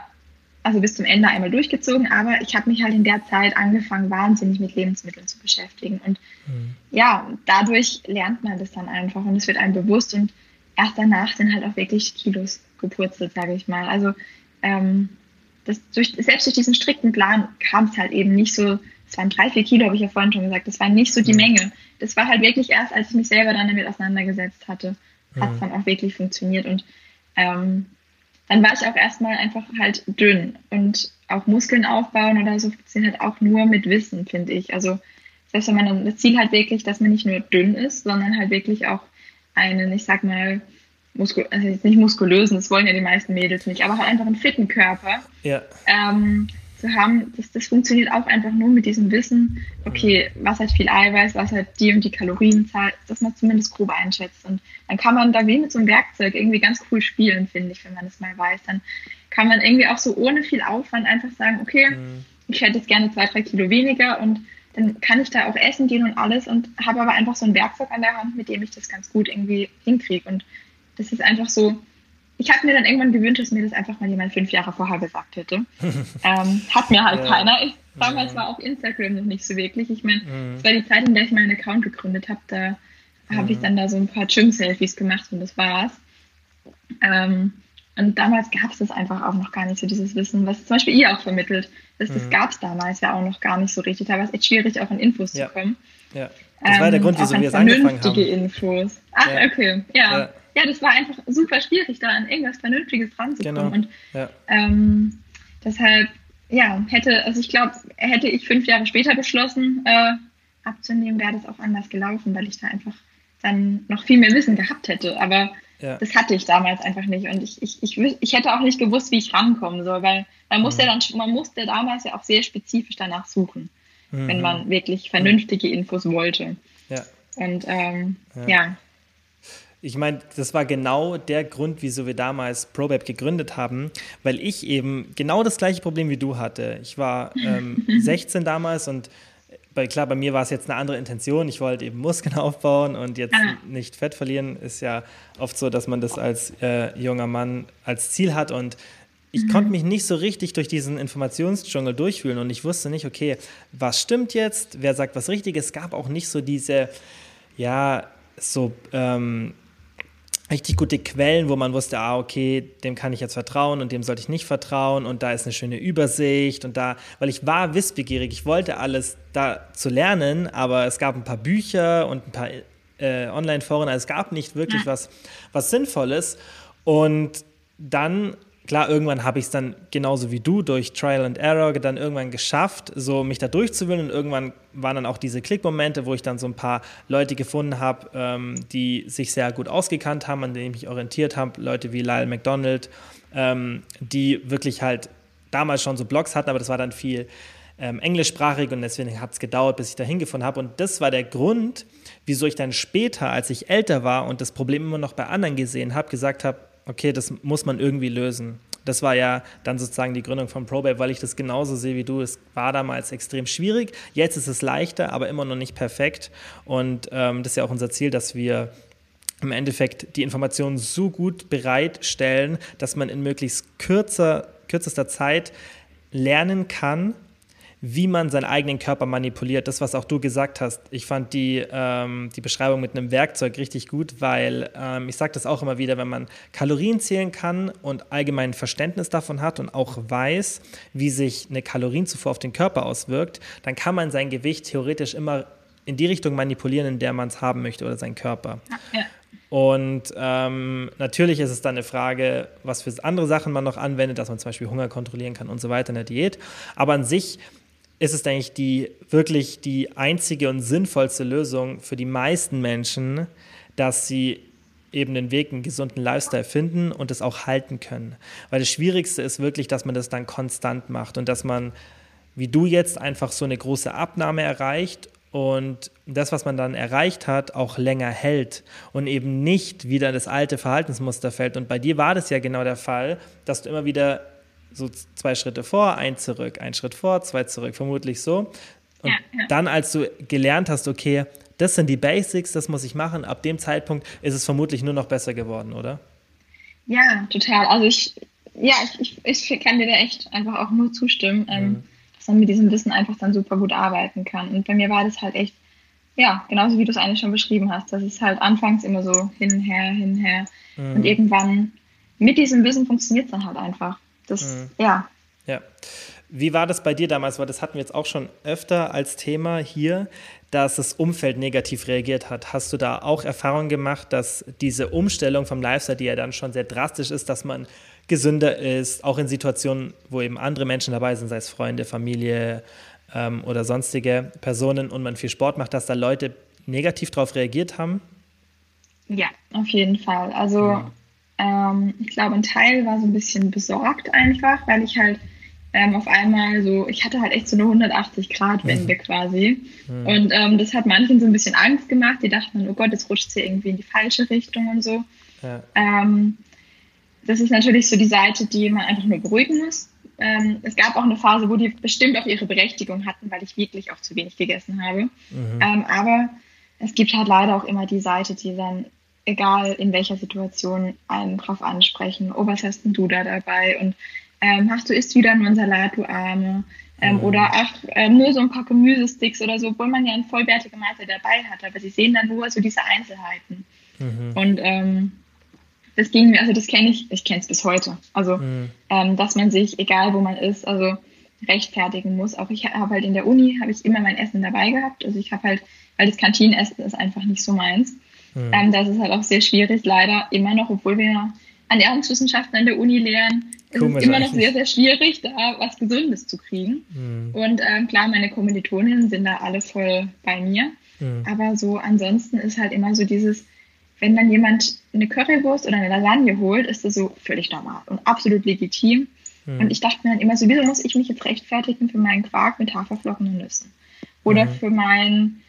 also bis zum Ende einmal durchgezogen, aber ich habe mich halt in der Zeit angefangen, wahnsinnig mit Lebensmitteln zu beschäftigen. Und mhm. ja, dadurch lernt man das dann einfach und es wird einem bewusst und erst danach sind halt auch wirklich Kilos gepurzelt, sage ich mal. Also ähm, das durch, selbst durch diesen strikten Plan kam es halt eben nicht so es waren drei, vier Kilo, habe ich ja vorhin schon gesagt. Das war nicht so die mhm. Menge. Das war halt wirklich erst, als ich mich selber dann damit auseinandergesetzt hatte, hat es dann auch wirklich funktioniert. Und ähm, dann war ich auch erstmal einfach halt dünn. Und auch Muskeln aufbauen oder so sind halt auch nur mit Wissen, finde ich. Also selbst wenn man das Ziel halt wirklich, dass man nicht nur dünn ist, sondern halt wirklich auch einen, ich sag mal, Muskul also nicht muskulösen, das wollen ja die meisten Mädels nicht, aber halt einfach einen fitten Körper. Ja. Ähm, zu haben, das, das funktioniert auch einfach nur mit diesem Wissen, okay, was hat viel Eiweiß, was hat die und die Kalorienzahl, dass man zumindest grob einschätzt. Und dann kann man da wie mit so einem Werkzeug irgendwie ganz cool spielen, finde ich, wenn man das mal weiß. Dann kann man irgendwie auch so ohne viel Aufwand einfach sagen, okay, mhm. ich hätte jetzt gerne zwei, drei Kilo weniger und dann kann ich da auch essen gehen und alles und habe aber einfach so ein Werkzeug an der Hand, mit dem ich das ganz gut irgendwie hinkriege. Und das ist einfach so, ich habe mir dann irgendwann gewünscht, dass mir das einfach mal jemand fünf Jahre vorher gesagt hätte. ähm, hat mir halt ja. keiner. Ich, damals ja. war auch Instagram noch nicht so wirklich. Ich meine, mhm. es war die Zeit, in der ich meinen Account gegründet habe. Da mhm. habe ich dann da so ein paar Gym-Selfies gemacht und das war's. Ähm, und damals gab es das einfach auch noch gar nicht so, dieses Wissen, was zum Beispiel ihr auch vermittelt. Das, das mhm. gab es damals ja auch noch gar nicht so richtig. Da war es echt schwierig, auch an Infos ja. zu kommen. Ja. Das war der Grund, wieso wir es angefangen haben. Infos. Ach, ja. okay. Ja ja, das war einfach super schwierig, da an irgendwas Vernünftiges ranzukommen. Genau. Und ja. ähm, deshalb, ja, hätte, also ich glaube, hätte ich fünf Jahre später beschlossen, äh, abzunehmen, wäre das auch anders gelaufen, weil ich da einfach dann noch viel mehr Wissen gehabt hätte. Aber ja. das hatte ich damals einfach nicht. Und ich, ich, ich, ich hätte auch nicht gewusst, wie ich rankommen soll, weil man musste mhm. dann, man musste damals ja auch sehr spezifisch danach suchen, mhm. wenn man wirklich vernünftige Infos wollte. Ja. Und ähm, ja. ja. Ich meine, das war genau der Grund, wieso wir damals ProBab gegründet haben, weil ich eben genau das gleiche Problem wie du hatte. Ich war ähm, 16 damals und bei, klar, bei mir war es jetzt eine andere Intention. Ich wollte eben Muskeln aufbauen und jetzt nicht Fett verlieren. Ist ja oft so, dass man das als äh, junger Mann als Ziel hat und ich mhm. konnte mich nicht so richtig durch diesen Informationsdschungel durchfühlen und ich wusste nicht, okay, was stimmt jetzt, wer sagt was Richtiges. Es gab auch nicht so diese, ja, so ähm, richtig gute Quellen, wo man wusste, ah, okay, dem kann ich jetzt vertrauen und dem sollte ich nicht vertrauen und da ist eine schöne Übersicht und da, weil ich war wissbegierig, ich wollte alles da zu lernen, aber es gab ein paar Bücher und ein paar äh, Online-Foren, also es gab nicht wirklich was, was Sinnvolles. Und dann klar, irgendwann habe ich es dann genauso wie du durch Trial and Error dann irgendwann geschafft, so mich da durchzuwühlen und irgendwann waren dann auch diese Klickmomente, wo ich dann so ein paar Leute gefunden habe, ähm, die sich sehr gut ausgekannt haben, an denen ich mich orientiert habe, Leute wie Lyle McDonald, ähm, die wirklich halt damals schon so Blogs hatten, aber das war dann viel ähm, englischsprachig und deswegen hat es gedauert, bis ich da hingefunden habe. Und das war der Grund, wieso ich dann später, als ich älter war und das Problem immer noch bei anderen gesehen habe, gesagt habe, okay, das muss man irgendwie lösen. Das war ja dann sozusagen die Gründung von ProBabe, weil ich das genauso sehe wie du. Es war damals extrem schwierig. Jetzt ist es leichter, aber immer noch nicht perfekt. Und ähm, das ist ja auch unser Ziel, dass wir im Endeffekt die Informationen so gut bereitstellen, dass man in möglichst kürzer, kürzester Zeit lernen kann, wie man seinen eigenen Körper manipuliert. Das, was auch du gesagt hast. Ich fand die, ähm, die Beschreibung mit einem Werkzeug richtig gut, weil ähm, ich sage das auch immer wieder, wenn man Kalorien zählen kann und allgemein Verständnis davon hat und auch weiß, wie sich eine Kalorienzufuhr auf den Körper auswirkt, dann kann man sein Gewicht theoretisch immer in die Richtung manipulieren, in der man es haben möchte oder seinen Körper. Ja. Und ähm, natürlich ist es dann eine Frage, was für andere Sachen man noch anwendet, dass man zum Beispiel Hunger kontrollieren kann und so weiter in der Diät. Aber an sich ist es, denke ich, die wirklich die einzige und sinnvollste Lösung für die meisten Menschen, dass sie eben den Weg, einen gesunden Lifestyle finden und es auch halten können. Weil das Schwierigste ist wirklich, dass man das dann konstant macht und dass man, wie du jetzt, einfach so eine große Abnahme erreicht und das, was man dann erreicht hat, auch länger hält und eben nicht wieder in das alte Verhaltensmuster fällt. Und bei dir war das ja genau der Fall, dass du immer wieder so zwei Schritte vor, ein zurück, ein Schritt vor, zwei zurück, vermutlich so. Und ja, ja. dann, als du gelernt hast, okay, das sind die Basics, das muss ich machen, ab dem Zeitpunkt ist es vermutlich nur noch besser geworden, oder? Ja, total. Also ich, ja, ich, ich, ich kann dir da echt einfach auch nur zustimmen, ähm, mhm. dass man mit diesem Wissen einfach dann super gut arbeiten kann. Und bei mir war das halt echt, ja, genauso wie du es eigentlich schon beschrieben hast, dass es halt anfangs immer so hin, her, hin, her. Mhm. Und irgendwann mit diesem Wissen funktioniert es dann halt einfach. Das, mhm. ja. Ja. Wie war das bei dir damals? Weil das hatten wir jetzt auch schon öfter als Thema hier, dass das Umfeld negativ reagiert hat. Hast du da auch Erfahrungen gemacht, dass diese Umstellung vom Lifestyle, die ja dann schon sehr drastisch ist, dass man gesünder ist, auch in Situationen, wo eben andere Menschen dabei sind, sei es Freunde, Familie ähm, oder sonstige Personen und man viel Sport macht, dass da Leute negativ darauf reagiert haben? Ja, auf jeden Fall. Also mhm. Ähm, ich glaube, ein Teil war so ein bisschen besorgt einfach, weil ich halt ähm, auf einmal so, ich hatte halt echt so eine 180-Grad-Wende mhm. quasi. Mhm. Und ähm, das hat manchen so ein bisschen Angst gemacht. Die dachten, oh Gott, jetzt rutscht sie irgendwie in die falsche Richtung und so. Ja. Ähm, das ist natürlich so die Seite, die man einfach nur beruhigen muss. Ähm, es gab auch eine Phase, wo die bestimmt auch ihre Berechtigung hatten, weil ich wirklich auch zu wenig gegessen habe. Mhm. Ähm, aber es gibt halt leider auch immer die Seite, die dann, egal in welcher Situation, einen drauf ansprechen. Oh, was hast denn du da dabei? Und ähm, ach, du isst wieder nur einen Salat, du Arme. Ähm, mhm. Oder ach, äh, nur so ein paar Gemüsesticks oder so, obwohl man ja eine vollwertige Mahlzeit dabei hat. Aber sie sehen dann nur so diese Einzelheiten. Mhm. Und ähm, das ging mir, also das kenne ich, ich kenne es bis heute. Also, mhm. ähm, dass man sich, egal wo man ist, also rechtfertigen muss. Auch ich habe halt in der Uni, habe ich immer mein Essen dabei gehabt. Also ich habe halt, weil das Kantinenessen ist einfach nicht so meins. Mhm. Ähm, das ist halt auch sehr schwierig, leider immer noch, obwohl wir Ernährungswissenschaften an der Uni lehren, ist es immer noch sehr, sehr schwierig, da was Gesundes zu kriegen. Mhm. Und ähm, klar, meine Kommilitoninnen sind da alle voll bei mir. Mhm. Aber so ansonsten ist halt immer so dieses, wenn dann jemand eine Currywurst oder eine Lasagne holt, ist das so völlig normal und absolut legitim. Mhm. Und ich dachte mir dann immer so, wieso muss ich mich jetzt rechtfertigen für meinen Quark mit Haferflocken und Nüssen? Oder mhm. für mein,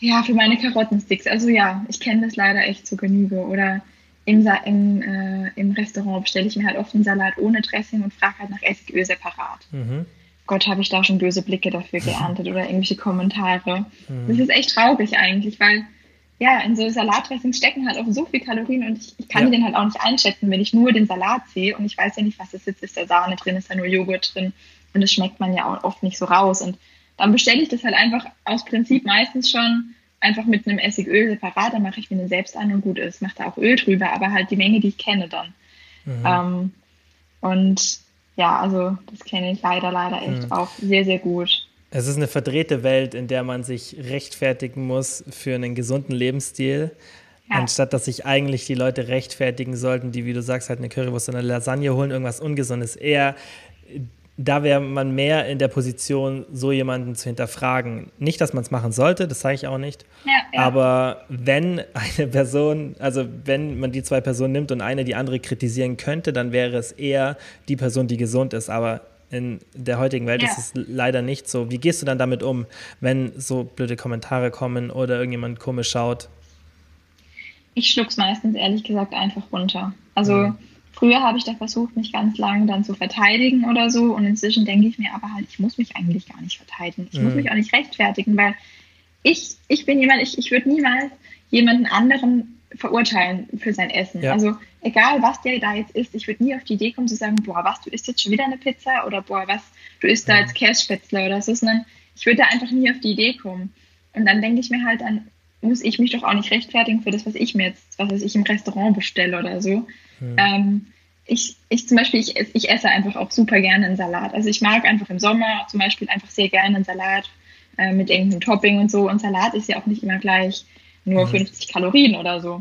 ja, für meine Karottensticks. Also ja, ich kenne das leider echt zur Genüge. Oder im, im, äh, im Restaurant bestelle ich mir halt oft einen Salat ohne Dressing und frage halt nach Essigöl separat. Mhm. Gott, habe ich da schon böse Blicke dafür geerntet oder irgendwelche Kommentare. Mhm. Das ist echt traurig eigentlich, weil ja, in so Salatdressings stecken halt auch so viel Kalorien und ich, ich kann ja. den halt auch nicht einschätzen, wenn ich nur den Salat sehe und ich weiß ja nicht, was das ist. Ist da Sahne drin, ist da nur Joghurt drin und das schmeckt man ja auch oft nicht so raus. Und dann bestelle ich das halt einfach aus Prinzip meistens schon einfach mit einem Essigöl separat, dann mache ich mir den selbst an und gut ist. Mache da auch Öl drüber, aber halt die Menge, die ich kenne dann. Mhm. Ähm, und ja, also das kenne ich leider, leider echt mhm. auch sehr, sehr gut. Es ist eine verdrehte Welt, in der man sich rechtfertigen muss für einen gesunden Lebensstil. Ja. Anstatt dass sich eigentlich die Leute rechtfertigen sollten, die, wie du sagst, halt eine Currywurst oder eine Lasagne holen, irgendwas Ungesundes. Eher, da wäre man mehr in der Position, so jemanden zu hinterfragen. Nicht, dass man es machen sollte, das sage ich auch nicht. Ja, ja. Aber wenn eine Person, also wenn man die zwei Personen nimmt und eine die andere kritisieren könnte, dann wäre es eher die Person, die gesund ist. Aber in der heutigen Welt ja. ist es leider nicht so. Wie gehst du dann damit um, wenn so blöde Kommentare kommen oder irgendjemand komisch schaut? Ich schluck's meistens ehrlich gesagt einfach runter. Also mhm. Früher habe ich da versucht, mich ganz lange dann zu verteidigen oder so und inzwischen denke ich mir aber halt, ich muss mich eigentlich gar nicht verteidigen. Ich mhm. muss mich auch nicht rechtfertigen, weil ich, ich bin jemand, ich, ich würde niemals jemanden anderen verurteilen für sein Essen. Ja. Also egal, was der da jetzt isst, ich würde nie auf die Idee kommen zu sagen, boah, was, du isst jetzt schon wieder eine Pizza oder boah, was, du isst da jetzt Kässpätzle oder so, sondern ich würde da einfach nie auf die Idee kommen. Und dann denke ich mir halt, dann muss ich mich doch auch nicht rechtfertigen für das, was ich mir jetzt, was ich im Restaurant bestelle oder so. Mhm. Ähm, ich, ich zum Beispiel, ich, ich esse einfach auch super gerne einen Salat. Also ich mag einfach im Sommer zum Beispiel einfach sehr gerne einen Salat äh, mit irgendeinem Topping und so. Und Salat ist ja auch nicht immer gleich nur mhm. 50 Kalorien oder so.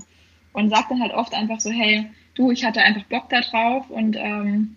Und sagt dann halt oft einfach so, hey, du, ich hatte einfach Bock da drauf und ähm,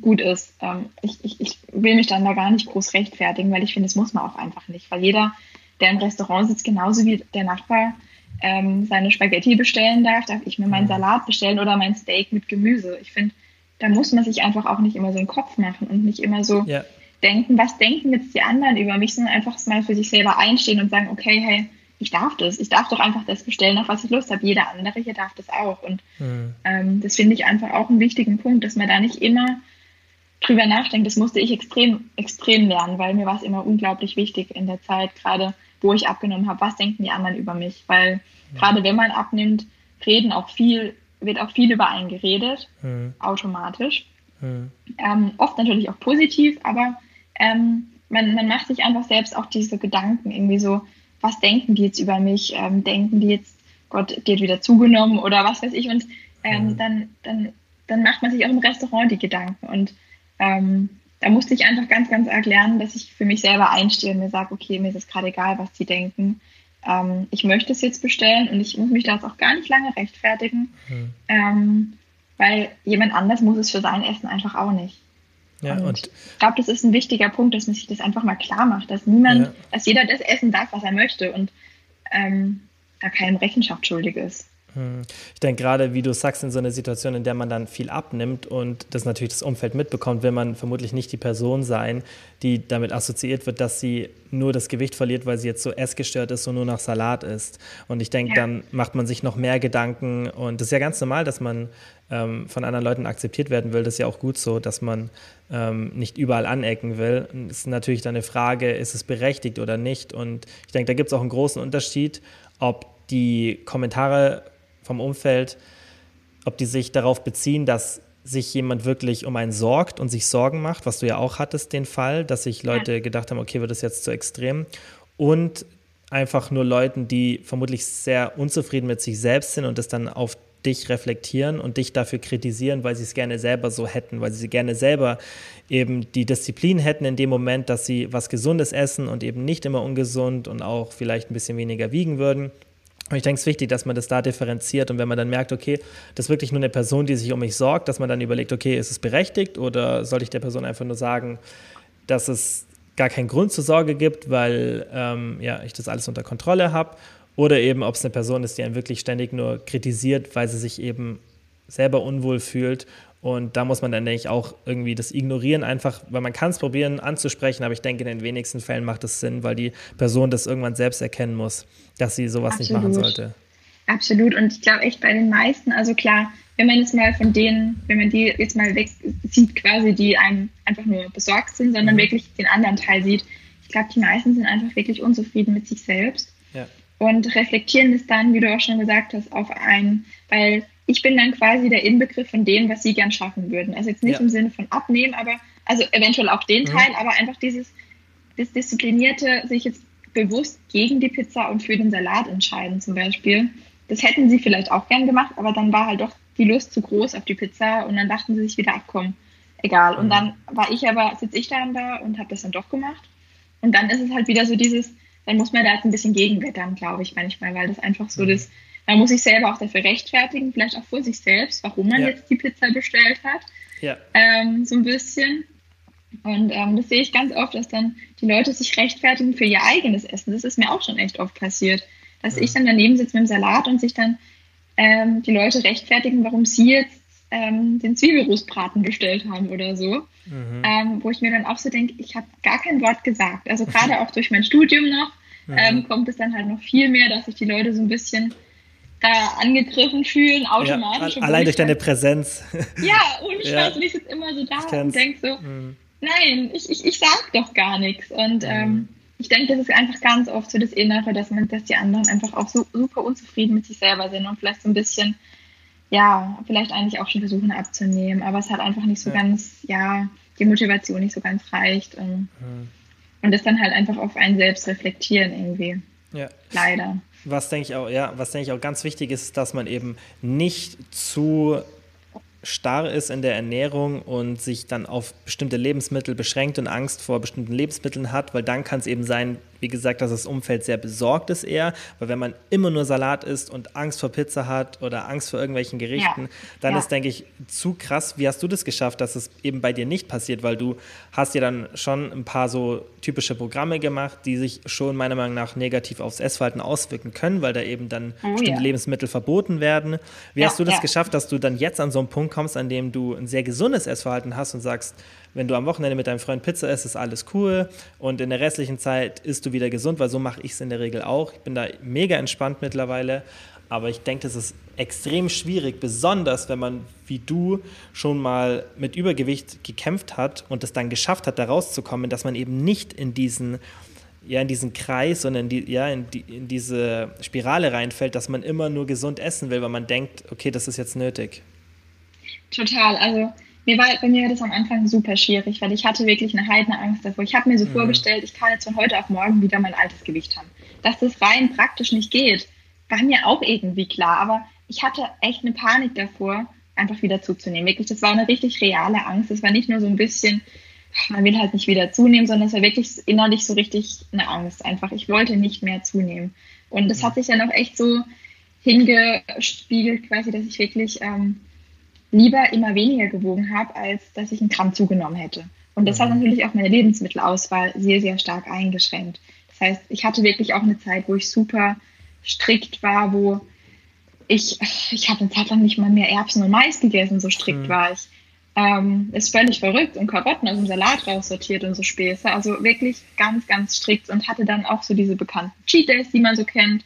gut ist. Ähm, ich, ich, ich will mich dann da gar nicht groß rechtfertigen, weil ich finde, das muss man auch einfach nicht. Weil jeder, der im Restaurant sitzt, genauso wie der Nachbar ähm, seine Spaghetti bestellen darf, darf ich mir meinen mhm. Salat bestellen oder mein Steak mit Gemüse. Ich finde, da muss man sich einfach auch nicht immer so einen Kopf machen und nicht immer so ja. denken, was denken jetzt die anderen über mich, sondern einfach mal für sich selber einstehen und sagen, okay, hey, ich darf das. Ich darf doch einfach das bestellen, auf was ich Lust habe. Jeder andere hier darf das auch. Und mhm. ähm, das finde ich einfach auch einen wichtigen Punkt, dass man da nicht immer drüber nachdenkt. Das musste ich extrem, extrem lernen, weil mir war es immer unglaublich wichtig in der Zeit, gerade wo ich abgenommen habe, was denken die anderen über mich. Weil mhm. gerade wenn man abnimmt, reden auch viel, wird auch viel über einen geredet, mhm. automatisch. Mhm. Ähm, oft natürlich auch positiv, aber ähm, man, man macht sich einfach selbst auch diese Gedanken irgendwie so, was denken die jetzt über mich? Ähm, denken die jetzt, Gott, die hat wieder zugenommen oder was weiß ich? Und ähm, dann, dann, dann macht man sich auch im Restaurant die Gedanken. Und ähm, da musste ich einfach ganz, ganz arg lernen, dass ich für mich selber einstehe und mir sage, okay, mir ist es gerade egal, was die denken. Ähm, ich möchte es jetzt bestellen und ich muss mich da jetzt auch gar nicht lange rechtfertigen, mhm. ähm, weil jemand anders muss es für sein Essen einfach auch nicht. Ja, und, und ich glaube, das ist ein wichtiger Punkt, dass man sich das einfach mal klar macht, dass niemand, ja. dass jeder das essen darf, was er möchte und ähm, da keinem Rechenschaft schuldig ist. Hm. Ich denke gerade, wie du sagst, in so einer Situation, in der man dann viel abnimmt und das natürlich das Umfeld mitbekommt, will man vermutlich nicht die Person sein, die damit assoziiert wird, dass sie nur das Gewicht verliert, weil sie jetzt so essgestört ist und nur nach Salat isst. Und ich denke, ja. dann macht man sich noch mehr Gedanken und das ist ja ganz normal, dass man ähm, von anderen Leuten akzeptiert werden will. Das ist ja auch gut so, dass man ähm, nicht überall anecken will. Es ist natürlich dann eine Frage, ist es berechtigt oder nicht? Und ich denke, da gibt es auch einen großen Unterschied, ob die Kommentare vom Umfeld, ob die sich darauf beziehen, dass sich jemand wirklich um einen sorgt und sich Sorgen macht, was du ja auch hattest, den Fall, dass sich Leute ja. gedacht haben, okay, wird das jetzt zu extrem. Und einfach nur Leuten, die vermutlich sehr unzufrieden mit sich selbst sind und das dann auf dich reflektieren und dich dafür kritisieren, weil sie es gerne selber so hätten, weil sie gerne selber eben die Disziplin hätten in dem Moment, dass sie was Gesundes essen und eben nicht immer ungesund und auch vielleicht ein bisschen weniger wiegen würden. Und ich denke, es ist wichtig, dass man das da differenziert. Und wenn man dann merkt, okay, das ist wirklich nur eine Person, die sich um mich sorgt, dass man dann überlegt, okay, ist es berechtigt oder sollte ich der Person einfach nur sagen, dass es gar keinen Grund zur Sorge gibt, weil ähm, ja, ich das alles unter Kontrolle habe? Oder eben, ob es eine Person ist, die einen wirklich ständig nur kritisiert, weil sie sich eben selber unwohl fühlt und da muss man dann, denke ich, auch irgendwie das ignorieren, einfach, weil man kann es probieren anzusprechen, aber ich denke, in den wenigsten Fällen macht es Sinn, weil die Person das irgendwann selbst erkennen muss, dass sie sowas Absolut. nicht machen sollte. Absolut. Und ich glaube echt bei den meisten, also klar, wenn man jetzt mal von denen, wenn man die jetzt mal weg sieht, quasi, die einem einfach nur besorgt sind, sondern mhm. wirklich den anderen Teil sieht, ich glaube, die meisten sind einfach wirklich unzufrieden mit sich selbst. Ja. Und reflektieren es dann, wie du auch schon gesagt hast, auf einen, weil ich bin dann quasi der Inbegriff von dem, was sie gern schaffen würden. Also jetzt nicht ja. im Sinne von abnehmen, aber also eventuell auch den mhm. Teil, aber einfach dieses das disziplinierte, sich jetzt bewusst gegen die Pizza und für den Salat entscheiden zum Beispiel. Das hätten sie vielleicht auch gern gemacht, aber dann war halt doch die Lust zu groß auf die Pizza und dann dachten sie sich wieder, ach komm, egal. Und mhm. dann war ich aber, sitze ich dann da und habe das dann doch gemacht. Und dann ist es halt wieder so dieses, dann muss man da jetzt ein bisschen gegenwettern, glaube ich, manchmal, weil das einfach so mhm. das man muss sich selber auch dafür rechtfertigen, vielleicht auch vor sich selbst, warum man ja. jetzt die Pizza bestellt hat. Ja. Ähm, so ein bisschen. Und ähm, das sehe ich ganz oft, dass dann die Leute sich rechtfertigen für ihr eigenes Essen. Das ist mir auch schon echt oft passiert. Dass ja. ich dann daneben sitze mit dem Salat und sich dann ähm, die Leute rechtfertigen, warum sie jetzt ähm, den Zwiebelrostbraten bestellt haben oder so. Mhm. Ähm, wo ich mir dann auch so denke, ich habe gar kein Wort gesagt. Also gerade auch durch mein Studium noch mhm. ähm, kommt es dann halt noch viel mehr, dass sich die Leute so ein bisschen da angegriffen fühlen, automatisch. Ja, allein durch deine Präsenz. Ja, und ich ja. weiß, ich sitze immer so da und denke so, mhm. nein, ich, ich, ich sag doch gar nichts. Und mhm. ähm, ich denke, das ist einfach ganz oft so das Innere, dass man, dass die anderen einfach auch so super unzufrieden mit sich selber sind und vielleicht so ein bisschen, ja, vielleicht eigentlich auch schon versuchen abzunehmen, aber es hat einfach nicht so ja. ganz, ja, die Motivation nicht so ganz reicht. Und, mhm. und das dann halt einfach auf einen selbst reflektieren irgendwie. Ja. Leider. Was denke ich auch, ja, was denke ich auch ganz wichtig ist, dass man eben nicht zu starr ist in der Ernährung und sich dann auf bestimmte Lebensmittel beschränkt und Angst vor bestimmten Lebensmitteln hat, weil dann kann es eben sein, wie gesagt, dass das Umfeld sehr besorgt ist eher, weil wenn man immer nur Salat isst und Angst vor Pizza hat oder Angst vor irgendwelchen Gerichten, ja. dann ja. ist, denke ich, zu krass. Wie hast du das geschafft, dass es eben bei dir nicht passiert? Weil du hast ja dann schon ein paar so typische Programme gemacht, die sich schon meiner Meinung nach negativ aufs Essverhalten auswirken können, weil da eben dann oh, bestimmte ja. Lebensmittel verboten werden. Wie hast du das geschafft, dass du dann jetzt an so einen Punkt kommst, an dem du ein sehr gesundes Essverhalten hast und sagst, wenn du am Wochenende mit deinem Freund Pizza isst, ist alles cool und in der restlichen Zeit isst du wieder gesund, weil so mache ich es in der Regel auch. Ich bin da mega entspannt mittlerweile, aber ich denke, das ist extrem schwierig, besonders wenn man wie du schon mal mit Übergewicht gekämpft hat und es dann geschafft hat, da rauszukommen, dass man eben nicht in diesen ja, in diesen Kreis, sondern in, die, ja, in, die, in diese Spirale reinfällt, dass man immer nur gesund essen will, weil man denkt, okay, das ist jetzt nötig. Total. Also mir war, bei mir war das am Anfang super schwierig, weil ich hatte wirklich eine heidene Angst davor. Ich habe mir so mhm. vorgestellt, ich kann jetzt von heute auf morgen wieder mein altes Gewicht haben. Dass das rein praktisch nicht geht, war mir auch irgendwie klar. Aber ich hatte echt eine Panik davor, einfach wieder zuzunehmen. Wirklich, das war eine richtig reale Angst. Das war nicht nur so ein bisschen, man will halt nicht wieder zunehmen, sondern es war wirklich innerlich so richtig eine Angst. Einfach, ich wollte nicht mehr zunehmen. Und das hat sich dann auch echt so hingespiegelt, quasi, dass ich wirklich ähm, lieber immer weniger gewogen habe, als dass ich einen Gramm zugenommen hätte. Und das hat mhm. natürlich auch meine Lebensmittelauswahl sehr, sehr stark eingeschränkt. Das heißt, ich hatte wirklich auch eine Zeit, wo ich super strikt war, wo ich, ich habe eine Zeit lang nicht mal mehr Erbsen und Mais gegessen, so strikt mhm. war ich. Ähm, ist völlig verrückt und Karotten aus dem Salat raussortiert und so Späße. Also wirklich ganz, ganz strikt und hatte dann auch so diese bekannten Cheat Days, die man so kennt,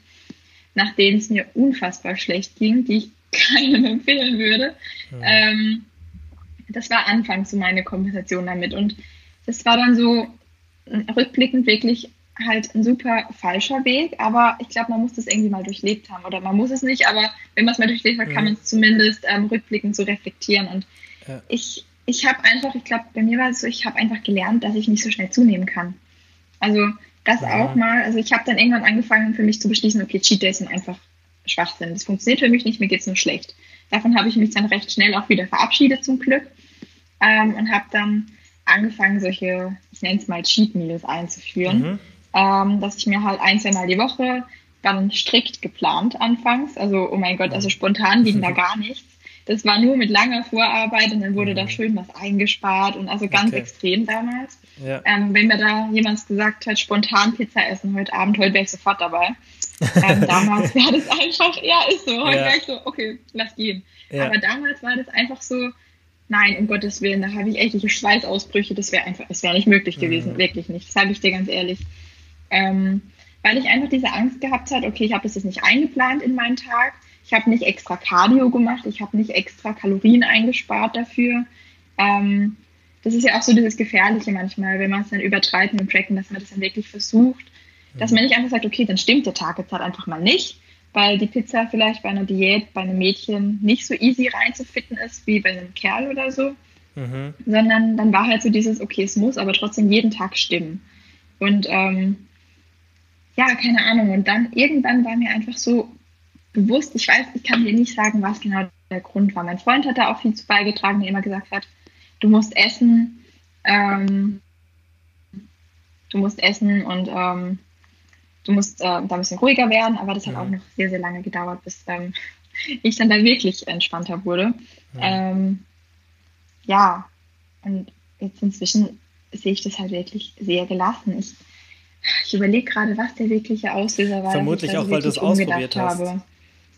nach denen es mir unfassbar schlecht ging, die ich keinem empfehlen würde. Mhm. Ähm, das war anfangs so meine Kompensation damit. Und das war dann so rückblickend wirklich halt ein super falscher Weg, aber ich glaube, man muss das irgendwie mal durchlebt haben. Oder man muss es nicht, aber wenn man es mal durchlebt hat, mhm. kann man es zumindest ähm, rückblickend so reflektieren. Und ja. ich, ich habe einfach, ich glaube, bei mir war es so, ich habe einfach gelernt, dass ich nicht so schnell zunehmen kann. Also das ja. auch mal, also ich habe dann irgendwann angefangen für mich zu beschließen, okay, Cheat Days sind einfach Schwachsinn. Das funktioniert für mich nicht, mir geht es nur schlecht. Davon habe ich mich dann recht schnell auch wieder verabschiedet zum Glück ähm, und habe dann angefangen, solche, ich nenne es mal Cheat Meals einzuführen, mhm. ähm, dass ich mir halt ein, zwei Mal die Woche dann strikt geplant anfangs. Also, oh mein Gott, also spontan ging da gar nichts. Das war nur mit langer Vorarbeit und dann wurde mhm. da schön was eingespart und also ganz okay. extrem damals. Ja. Ähm, wenn mir da jemand gesagt hat, spontan Pizza essen heute Abend, heute wäre ich sofort dabei. Ähm, damals war das einfach, ja, ist so. Heute ja. wäre ich so, okay, lass gehen. Ja. Aber damals war das einfach so, nein, um Gottes Willen, da habe ich echtliche Schweißausbrüche, das wäre einfach, das wäre nicht möglich gewesen, mhm. wirklich nicht. Das sage ich dir ganz ehrlich. Ähm, weil ich einfach diese Angst gehabt habe, okay, ich habe das jetzt nicht eingeplant in meinen Tag ich habe nicht extra Cardio gemacht, ich habe nicht extra Kalorien eingespart dafür. Ähm, das ist ja auch so dieses Gefährliche manchmal, wenn man es dann übertreibt mit dem Tracken, dass man das dann wirklich versucht. Dass man nicht einfach sagt, okay, dann stimmt der Tag jetzt halt einfach mal nicht, weil die Pizza vielleicht bei einer Diät, bei einem Mädchen nicht so easy reinzufitten ist wie bei einem Kerl oder so, mhm. sondern dann war halt so dieses, okay, es muss aber trotzdem jeden Tag stimmen. Und ähm, ja, keine Ahnung. Und dann irgendwann war mir einfach so, bewusst, ich weiß, ich kann dir nicht sagen, was genau der Grund war. Mein Freund hat da auch viel zu beigetragen, der immer gesagt hat, du musst essen, ähm, du musst essen und ähm, du musst äh, da ein bisschen ruhiger werden, aber das hat auch noch sehr, sehr lange gedauert, bis ähm, ich dann da wirklich entspannter wurde. Ja. Ähm, ja, und jetzt inzwischen sehe ich das halt wirklich sehr gelassen. Ich, ich überlege gerade, was der wirkliche Auslöser war. Vermutlich auch, weil du es ausprobiert hast. Habe.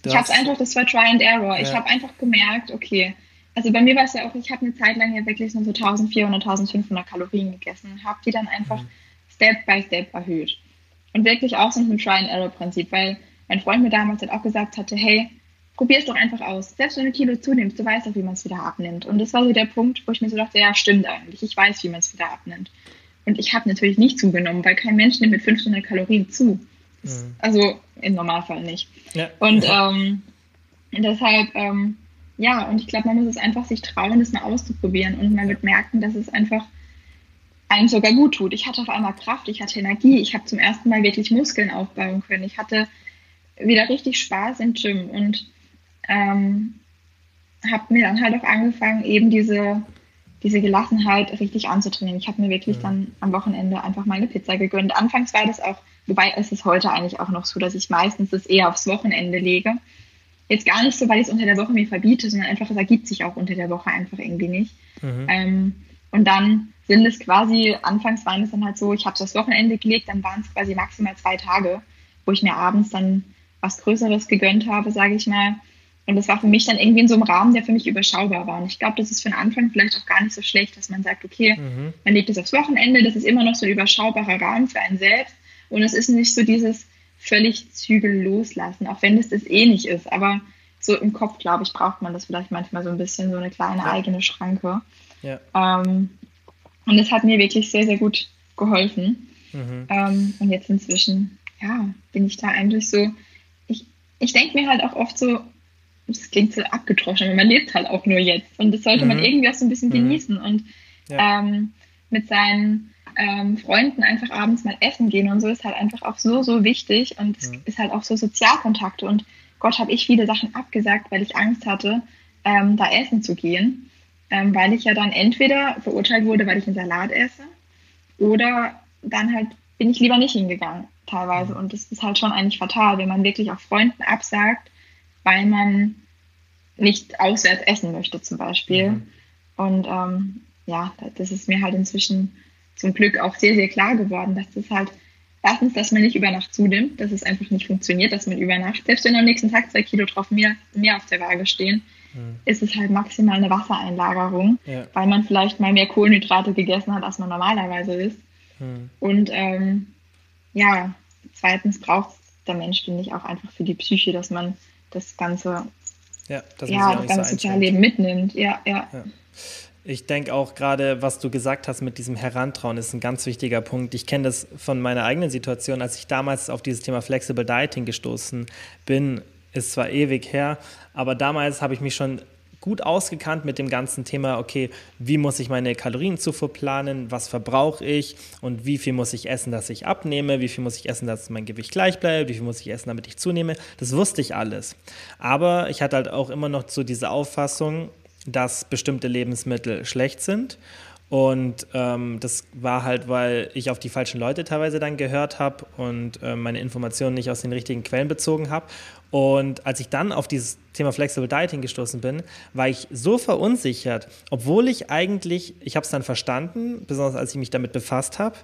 Ich habe es einfach, das war Try and Error. Ja. Ich habe einfach gemerkt, okay, also bei mir war es ja auch, ich habe eine Zeit lang ja wirklich nur so 1400, 1500 Kalorien gegessen und habe die dann einfach mhm. Step by Step erhöht. Und wirklich auch so ein Try and Error Prinzip, weil mein Freund mir damals halt auch gesagt hatte, hey, probier es doch einfach aus. Selbst wenn du Kilo zunimmst, du weißt auch, wie man es wieder abnimmt. Und das war so der Punkt, wo ich mir so dachte, ja, stimmt eigentlich. Ich weiß, wie man es wieder abnimmt. Und ich habe natürlich nicht zugenommen, weil kein Mensch nimmt mit 500 Kalorien zu. Mhm. Also im Normalfall nicht. Ja. Und ähm, deshalb, ähm, ja, und ich glaube, man muss es einfach sich trauen, das mal auszuprobieren und man wird merken, dass es einfach einem sogar gut tut. Ich hatte auf einmal Kraft, ich hatte Energie, ich habe zum ersten Mal wirklich Muskeln aufbauen können. Ich hatte wieder richtig Spaß im Gym und ähm, habe mir dann halt auch angefangen, eben diese, diese Gelassenheit richtig anzutrainieren. Ich habe mir wirklich mhm. dann am Wochenende einfach mal eine Pizza gegönnt. Anfangs war das auch Wobei es ist heute eigentlich auch noch so, dass ich meistens das eher aufs Wochenende lege. Jetzt gar nicht so, weil ich es unter der Woche mir verbiete, sondern einfach, es ergibt sich auch unter der Woche einfach irgendwie nicht. Mhm. Ähm, und dann sind es quasi, anfangs waren es dann halt so, ich habe es aufs Wochenende gelegt, dann waren es quasi maximal zwei Tage, wo ich mir abends dann was Größeres gegönnt habe, sage ich mal. Und das war für mich dann irgendwie in so einem Rahmen, der für mich überschaubar war. Und ich glaube, das ist für den Anfang vielleicht auch gar nicht so schlecht, dass man sagt, okay, mhm. man legt es aufs Wochenende, das ist immer noch so ein überschaubarer Rahmen für einen selbst. Und es ist nicht so dieses völlig Zügel loslassen, auch wenn es das eh nicht ist. Aber so im Kopf, glaube ich, braucht man das vielleicht manchmal so ein bisschen, so eine kleine ja. eigene Schranke. Ja. Ähm, und das hat mir wirklich sehr, sehr gut geholfen. Mhm. Ähm, und jetzt inzwischen, ja, bin ich da eigentlich so, ich, ich denke mir halt auch oft so, das klingt so abgetroschen, aber man lebt halt auch nur jetzt. Und das sollte mhm. man irgendwie auch so ein bisschen mhm. genießen. Und ja. ähm, mit seinen ähm, Freunden einfach abends mal essen gehen und so ist halt einfach auch so, so wichtig und es mhm. ist halt auch so Sozialkontakte und Gott habe ich viele Sachen abgesagt, weil ich Angst hatte, ähm, da essen zu gehen, ähm, weil ich ja dann entweder verurteilt wurde, weil ich einen Salat esse oder dann halt bin ich lieber nicht hingegangen teilweise mhm. und das ist halt schon eigentlich fatal, wenn man wirklich auch Freunden absagt, weil man nicht auswärts essen möchte zum Beispiel. Mhm. Und ähm, ja, das ist mir halt inzwischen zum Glück auch sehr, sehr klar geworden, dass das halt Erstens, dass man nicht über Nacht zunimmt, dass es einfach nicht funktioniert, dass man über Nacht, selbst wenn am nächsten Tag zwei Kilo drauf mehr, mehr auf der Waage stehen, mhm. ist es halt maximal eine Wassereinlagerung, ja. weil man vielleicht mal mehr Kohlenhydrate gegessen hat, als man normalerweise isst. Mhm. Und ähm, ja, zweitens braucht der Mensch, finde ich, auch einfach für die Psyche, dass man das ganze, ja, das, ja, das ganze so Sozialleben mitnimmt. Ja, ja. ja. Ich denke auch gerade, was du gesagt hast mit diesem Herantrauen, ist ein ganz wichtiger Punkt. Ich kenne das von meiner eigenen Situation, als ich damals auf dieses Thema Flexible Dieting gestoßen bin, ist zwar ewig her, aber damals habe ich mich schon gut ausgekannt mit dem ganzen Thema, okay, wie muss ich meine Kalorienzufuhr planen, was verbrauche ich und wie viel muss ich essen, dass ich abnehme, wie viel muss ich essen, dass mein Gewicht gleich bleibt, wie viel muss ich essen, damit ich zunehme. Das wusste ich alles. Aber ich hatte halt auch immer noch so diese Auffassung, dass bestimmte Lebensmittel schlecht sind. Und ähm, das war halt, weil ich auf die falschen Leute teilweise dann gehört habe und äh, meine Informationen nicht aus den richtigen Quellen bezogen habe. Und als ich dann auf dieses Thema Flexible Dieting gestoßen bin, war ich so verunsichert, obwohl ich eigentlich, ich habe es dann verstanden, besonders als ich mich damit befasst habe,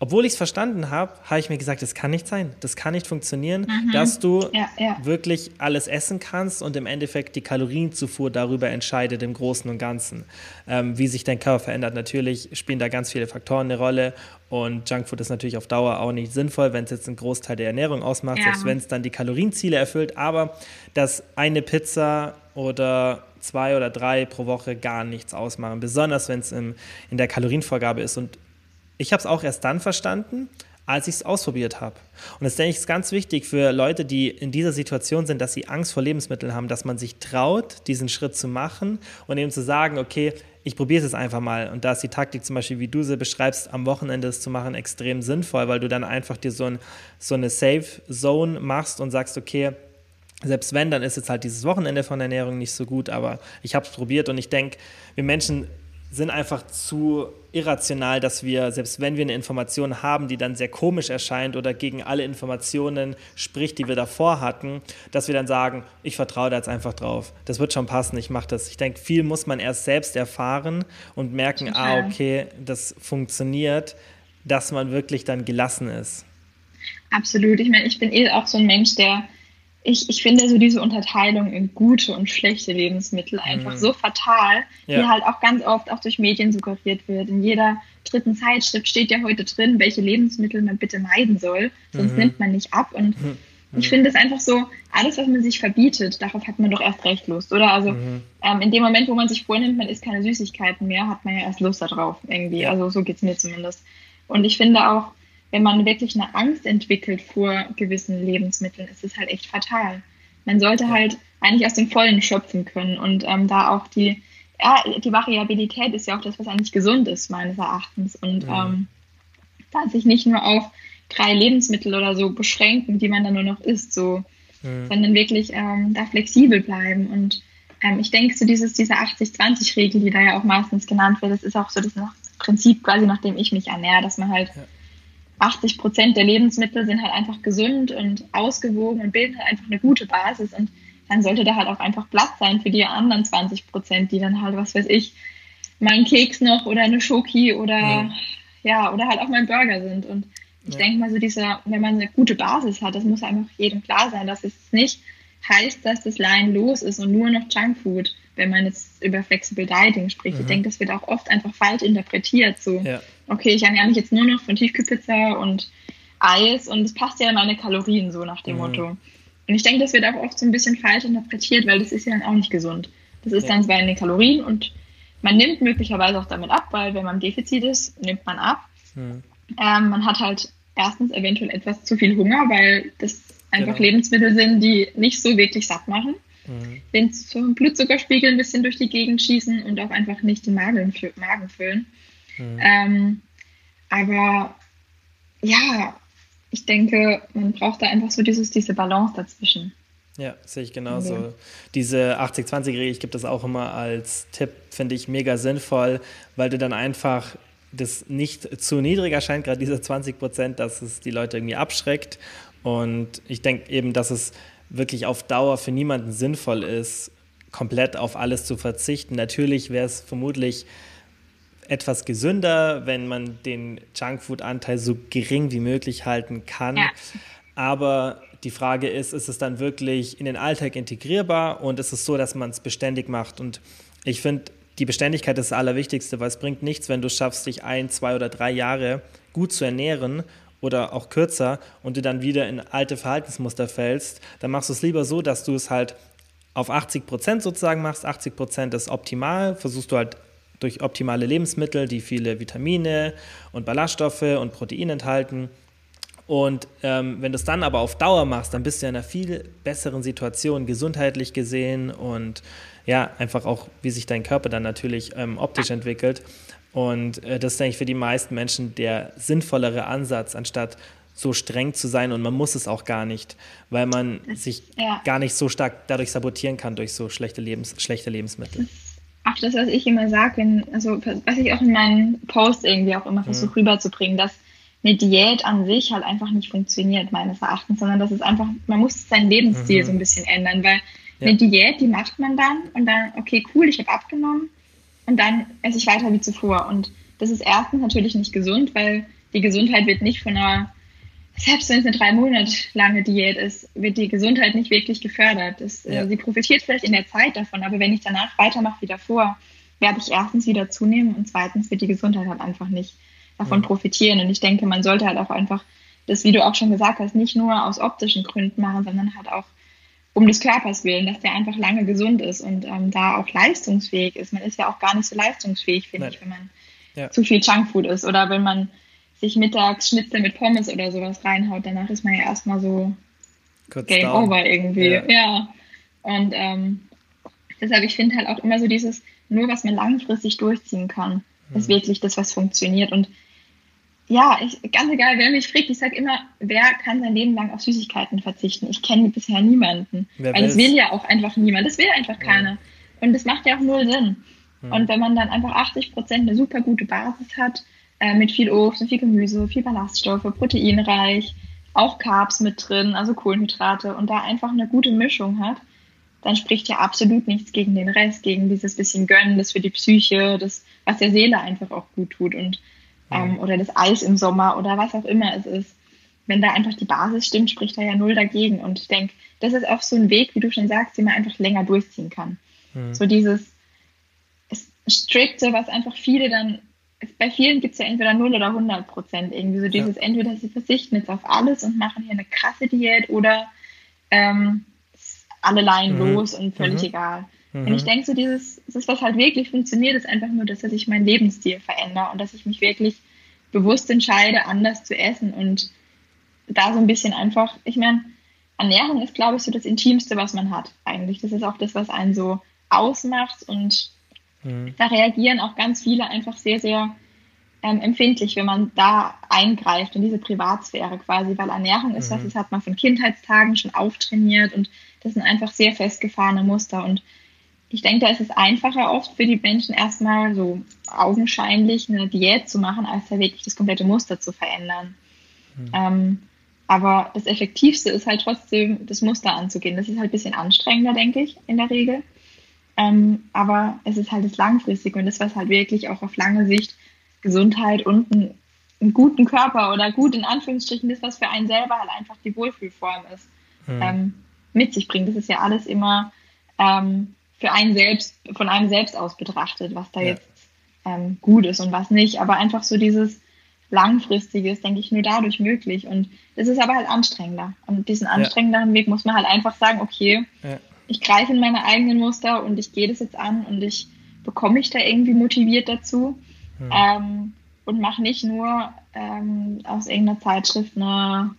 obwohl ich es verstanden habe, habe ich mir gesagt, das kann nicht sein, das kann nicht funktionieren, mhm. dass du ja, ja. wirklich alles essen kannst und im Endeffekt die Kalorienzufuhr darüber entscheidet im Großen und Ganzen. Ähm, wie sich dein Körper verändert, natürlich spielen da ganz viele Faktoren eine Rolle und Junkfood ist natürlich auf Dauer auch nicht sinnvoll, wenn es jetzt einen Großteil der Ernährung ausmacht, ja. selbst wenn es dann die Kalorienziele erfüllt, aber dass eine Pizza oder zwei oder drei pro Woche gar nichts ausmachen, besonders wenn es in der Kalorienvorgabe ist und ich habe es auch erst dann verstanden, als ich es ausprobiert habe. Und das denke ich ist ganz wichtig für Leute, die in dieser Situation sind, dass sie Angst vor Lebensmitteln haben, dass man sich traut, diesen Schritt zu machen und eben zu sagen, okay, ich probiere es einfach mal. Und da ist die Taktik zum Beispiel, wie du sie beschreibst, am Wochenende es zu machen, extrem sinnvoll, weil du dann einfach dir so, ein, so eine Safe Zone machst und sagst, okay, selbst wenn, dann ist jetzt halt dieses Wochenende von Ernährung nicht so gut, aber ich habe es probiert und ich denke, wir Menschen sind einfach zu irrational, dass wir, selbst wenn wir eine Information haben, die dann sehr komisch erscheint oder gegen alle Informationen spricht, die wir davor hatten, dass wir dann sagen, ich vertraue da jetzt einfach drauf. Das wird schon passen, ich mache das. Ich denke, viel muss man erst selbst erfahren und merken, ah, okay, das funktioniert, dass man wirklich dann gelassen ist. Absolut. Ich meine, ich bin eh auch so ein Mensch, der ich, ich finde so diese Unterteilung in gute und schlechte Lebensmittel einfach mhm. so fatal, ja. die halt auch ganz oft auch durch Medien suggeriert wird. In jeder dritten Zeitschrift steht ja heute drin, welche Lebensmittel man bitte meiden soll, sonst mhm. nimmt man nicht ab. Und mhm. ich finde es einfach so, alles, was man sich verbietet, darauf hat man doch erst recht Lust, oder? Also mhm. ähm, in dem Moment, wo man sich vornimmt, man isst keine Süßigkeiten mehr, hat man ja erst Lust darauf irgendwie. Also so geht es mir zumindest. Und ich finde auch, wenn man wirklich eine Angst entwickelt vor gewissen Lebensmitteln, ist es halt echt fatal. Man sollte halt eigentlich aus dem Vollen schöpfen können und ähm, da auch die, ja, die Variabilität ist ja auch das, was eigentlich gesund ist, meines Erachtens. Und ja. ähm, da sich nicht nur auf drei Lebensmittel oder so beschränken, die man dann nur noch isst, so, ja. sondern wirklich ähm, da flexibel bleiben. Und ähm, ich denke, so dieses, diese 80-20-Regel, die da ja auch meistens genannt wird, das ist auch so das Prinzip quasi, nach dem ich mich ernähre, dass man halt ja 80 Prozent der Lebensmittel sind halt einfach gesund und ausgewogen und bilden halt einfach eine gute Basis. Und dann sollte da halt auch einfach Platz sein für die anderen 20 Prozent, die dann halt, was weiß ich, mal ein Keks noch oder eine Schoki oder ja, ja oder halt auch mal ein Burger sind. Und ich ja. denke mal, so dieser, wenn man eine gute Basis hat, das muss einfach jedem klar sein, dass es nicht heißt, dass das Line los ist und nur noch Junkfood, wenn man jetzt über Flexible Dieting spricht. Mhm. Ich denke, das wird auch oft einfach falsch interpretiert. So, ja okay, ich ernähre mich jetzt nur noch von Tiefkühlpizza und Eis und es passt ja in meine Kalorien, so nach dem mhm. Motto. Und ich denke, das wird auch oft so ein bisschen falsch interpretiert, weil das ist ja dann auch nicht gesund. Das ist ja. dann zwar in den Kalorien und man nimmt möglicherweise auch damit ab, weil wenn man im Defizit ist, nimmt man ab. Mhm. Ähm, man hat halt erstens eventuell etwas zu viel Hunger, weil das einfach genau. Lebensmittel sind, die nicht so wirklich satt machen, mhm. den Blutzuckerspiegel ein bisschen durch die Gegend schießen und auch einfach nicht den Magen, Magen füllen. Mhm. Ähm, aber ja, ich denke, man braucht da einfach so dieses, diese Balance dazwischen. Ja, sehe ich genauso. Ja. Diese 80-20-Regel, ich gebe das auch immer als Tipp, finde ich mega sinnvoll, weil du dann einfach das nicht zu niedrig erscheint, gerade diese 20 Prozent, dass es die Leute irgendwie abschreckt. Und ich denke eben, dass es wirklich auf Dauer für niemanden sinnvoll ist, komplett auf alles zu verzichten. Natürlich wäre es vermutlich etwas gesünder, wenn man den Junkfood-Anteil so gering wie möglich halten kann. Ja. Aber die Frage ist, ist es dann wirklich in den Alltag integrierbar und ist es so, dass man es beständig macht? Und ich finde, die Beständigkeit ist das Allerwichtigste, weil es bringt nichts, wenn du schaffst, dich ein, zwei oder drei Jahre gut zu ernähren oder auch kürzer und du dann wieder in alte Verhaltensmuster fällst, dann machst du es lieber so, dass du es halt auf 80 Prozent sozusagen machst. 80 Prozent ist optimal, versuchst du halt durch optimale Lebensmittel, die viele Vitamine und Ballaststoffe und Proteine enthalten. Und ähm, wenn du es dann aber auf Dauer machst, dann bist du in einer viel besseren Situation, gesundheitlich gesehen und ja, einfach auch, wie sich dein Körper dann natürlich ähm, optisch entwickelt. Und äh, das ist eigentlich für die meisten Menschen der sinnvollere Ansatz, anstatt so streng zu sein und man muss es auch gar nicht, weil man sich ja. gar nicht so stark dadurch sabotieren kann durch so schlechte, Lebens schlechte Lebensmittel. Auch das, was ich immer sage, also was ich auch in meinen Posts irgendwie auch immer versuche mhm. rüberzubringen, dass eine Diät an sich halt einfach nicht funktioniert, meines Erachtens, sondern das ist einfach, man muss seinen Lebensstil mhm. so ein bisschen ändern, weil ja. eine Diät, die macht man dann und dann, okay, cool, ich habe abgenommen, und dann esse ich weiter wie zuvor. Und das ist erstens natürlich nicht gesund, weil die Gesundheit wird nicht von einer, selbst wenn es eine drei Monate lange Diät ist, wird die Gesundheit nicht wirklich gefördert. Das, äh, ja. äh, sie profitiert vielleicht in der Zeit davon, aber wenn ich danach weitermache wie davor, werde ich erstens wieder zunehmen und zweitens wird die Gesundheit halt einfach nicht davon ja. profitieren. Und ich denke, man sollte halt auch einfach das, wie du auch schon gesagt hast, nicht nur aus optischen Gründen machen, sondern halt auch um des Körpers willen, dass der einfach lange gesund ist und ähm, da auch leistungsfähig ist. Man ist ja auch gar nicht so leistungsfähig, finde ich, wenn man ja. zu viel Junkfood ist oder wenn man sich mittags Schnitzel mit Pommes oder sowas reinhaut. Danach ist man ja erstmal so Kurz Game down. over irgendwie. Ja. ja. Und ähm, deshalb, ich finde halt auch immer so dieses, nur was man langfristig durchziehen kann, mhm. ist wirklich das, was funktioniert. Und ja, ich, ganz egal, wer mich fragt, ich sage immer, wer kann sein Leben lang auf Süßigkeiten verzichten? Ich kenne bisher niemanden. Wer weil das will ja auch einfach niemand. Das will einfach keiner. Ja. Und das macht ja auch null Sinn. Ja. Und wenn man dann einfach 80 Prozent eine super gute Basis hat, äh, mit viel Obst und viel Gemüse, viel Ballaststoffe, proteinreich, auch Carbs mit drin, also Kohlenhydrate und da einfach eine gute Mischung hat, dann spricht ja absolut nichts gegen den Rest, gegen dieses bisschen Gönnen, das für die Psyche, das, was der Seele einfach auch gut tut. Und ähm, oder das Eis im Sommer oder was auch immer es ist. Wenn da einfach die Basis stimmt, spricht da ja null dagegen. Und ich denke, das ist auch so ein Weg, wie du schon sagst, den man einfach länger durchziehen kann. Mhm. So dieses Strikte, was einfach viele dann, bei vielen gibt es ja entweder 0 oder 100 Prozent irgendwie. So dieses, ja. entweder sie verzichten jetzt auf alles und machen hier eine krasse Diät oder ähm, alle Laien mhm. los und völlig mhm. egal. Mhm. Und ich denke, so dieses, das, was halt wirklich funktioniert, ist einfach nur, dass ich meinen Lebensstil verändere und dass ich mich wirklich bewusst entscheide, anders zu essen und da so ein bisschen einfach, ich meine, Ernährung ist, glaube ich, so das Intimste, was man hat eigentlich. Das ist auch das, was einen so ausmacht und mhm. da reagieren auch ganz viele einfach sehr, sehr ähm, empfindlich, wenn man da eingreift in diese Privatsphäre quasi, weil Ernährung ist mhm. was, das hat man von Kindheitstagen schon auftrainiert und das sind einfach sehr festgefahrene Muster und ich denke, da ist es einfacher oft für die Menschen erstmal so augenscheinlich eine Diät zu machen, als da wirklich das komplette Muster zu verändern. Mhm. Ähm, aber das Effektivste ist halt trotzdem, das Muster anzugehen. Das ist halt ein bisschen anstrengender, denke ich, in der Regel. Ähm, aber es ist halt das Langfristige und das, was halt wirklich auch auf lange Sicht Gesundheit und einen, einen guten Körper oder gut in Anführungsstrichen das, was für einen selber halt einfach die Wohlfühlform ist, mhm. ähm, mit sich bringt. Das ist ja alles immer ähm, für einen selbst, von einem selbst aus betrachtet, was da ja. jetzt ähm, gut ist und was nicht. Aber einfach so dieses Langfristige ist, denke ich, nur dadurch möglich. Und es ist aber halt anstrengender. Und diesen anstrengenderen ja. Weg muss man halt einfach sagen, okay, ja. Ich greife in meine eigenen Muster und ich gehe das jetzt an und ich bekomme mich da irgendwie motiviert dazu. Hm. Ähm, und mache nicht nur ähm, aus irgendeiner Zeitschrift eine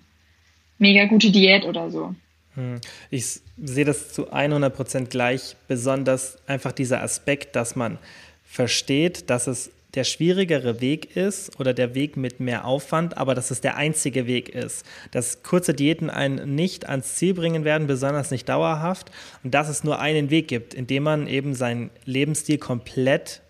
mega gute Diät oder so. Hm. Ich sehe das zu 100 Prozent gleich, besonders einfach dieser Aspekt, dass man versteht, dass es der schwierigere Weg ist oder der Weg mit mehr Aufwand, aber dass es der einzige Weg ist. Dass kurze Diäten einen nicht ans Ziel bringen werden, besonders nicht dauerhaft und dass es nur einen Weg gibt, indem man eben seinen Lebensstil komplett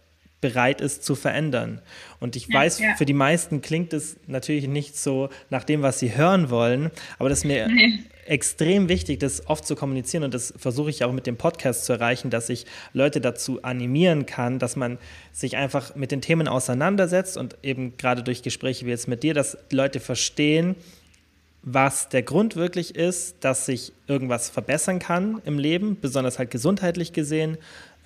bereit ist zu verändern. Und ich ja, weiß, ja. für die meisten klingt es natürlich nicht so nach dem, was sie hören wollen, aber das ist mir nee. extrem wichtig, das oft zu kommunizieren und das versuche ich auch mit dem Podcast zu erreichen, dass ich Leute dazu animieren kann, dass man sich einfach mit den Themen auseinandersetzt und eben gerade durch Gespräche wie jetzt mit dir, dass Leute verstehen, was der Grund wirklich ist, dass sich irgendwas verbessern kann im Leben, besonders halt gesundheitlich gesehen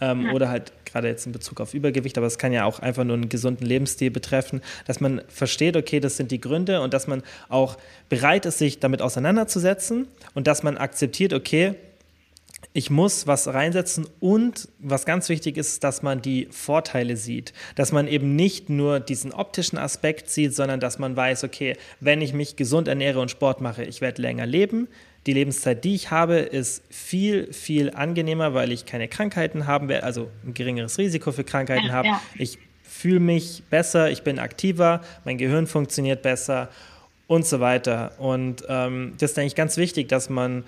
ähm, ja. oder halt gerade jetzt in Bezug auf Übergewicht, aber es kann ja auch einfach nur einen gesunden Lebensstil betreffen, dass man versteht, okay, das sind die Gründe und dass man auch bereit ist, sich damit auseinanderzusetzen und dass man akzeptiert, okay, ich muss was reinsetzen und was ganz wichtig ist, dass man die Vorteile sieht, dass man eben nicht nur diesen optischen Aspekt sieht, sondern dass man weiß, okay, wenn ich mich gesund ernähre und Sport mache, ich werde länger leben, die Lebenszeit, die ich habe, ist viel, viel angenehmer, weil ich keine Krankheiten haben werde, also ein geringeres Risiko für Krankheiten ja, habe. Ja. Ich fühle mich besser, ich bin aktiver, mein Gehirn funktioniert besser und so weiter. Und ähm, das ist eigentlich ganz wichtig, dass man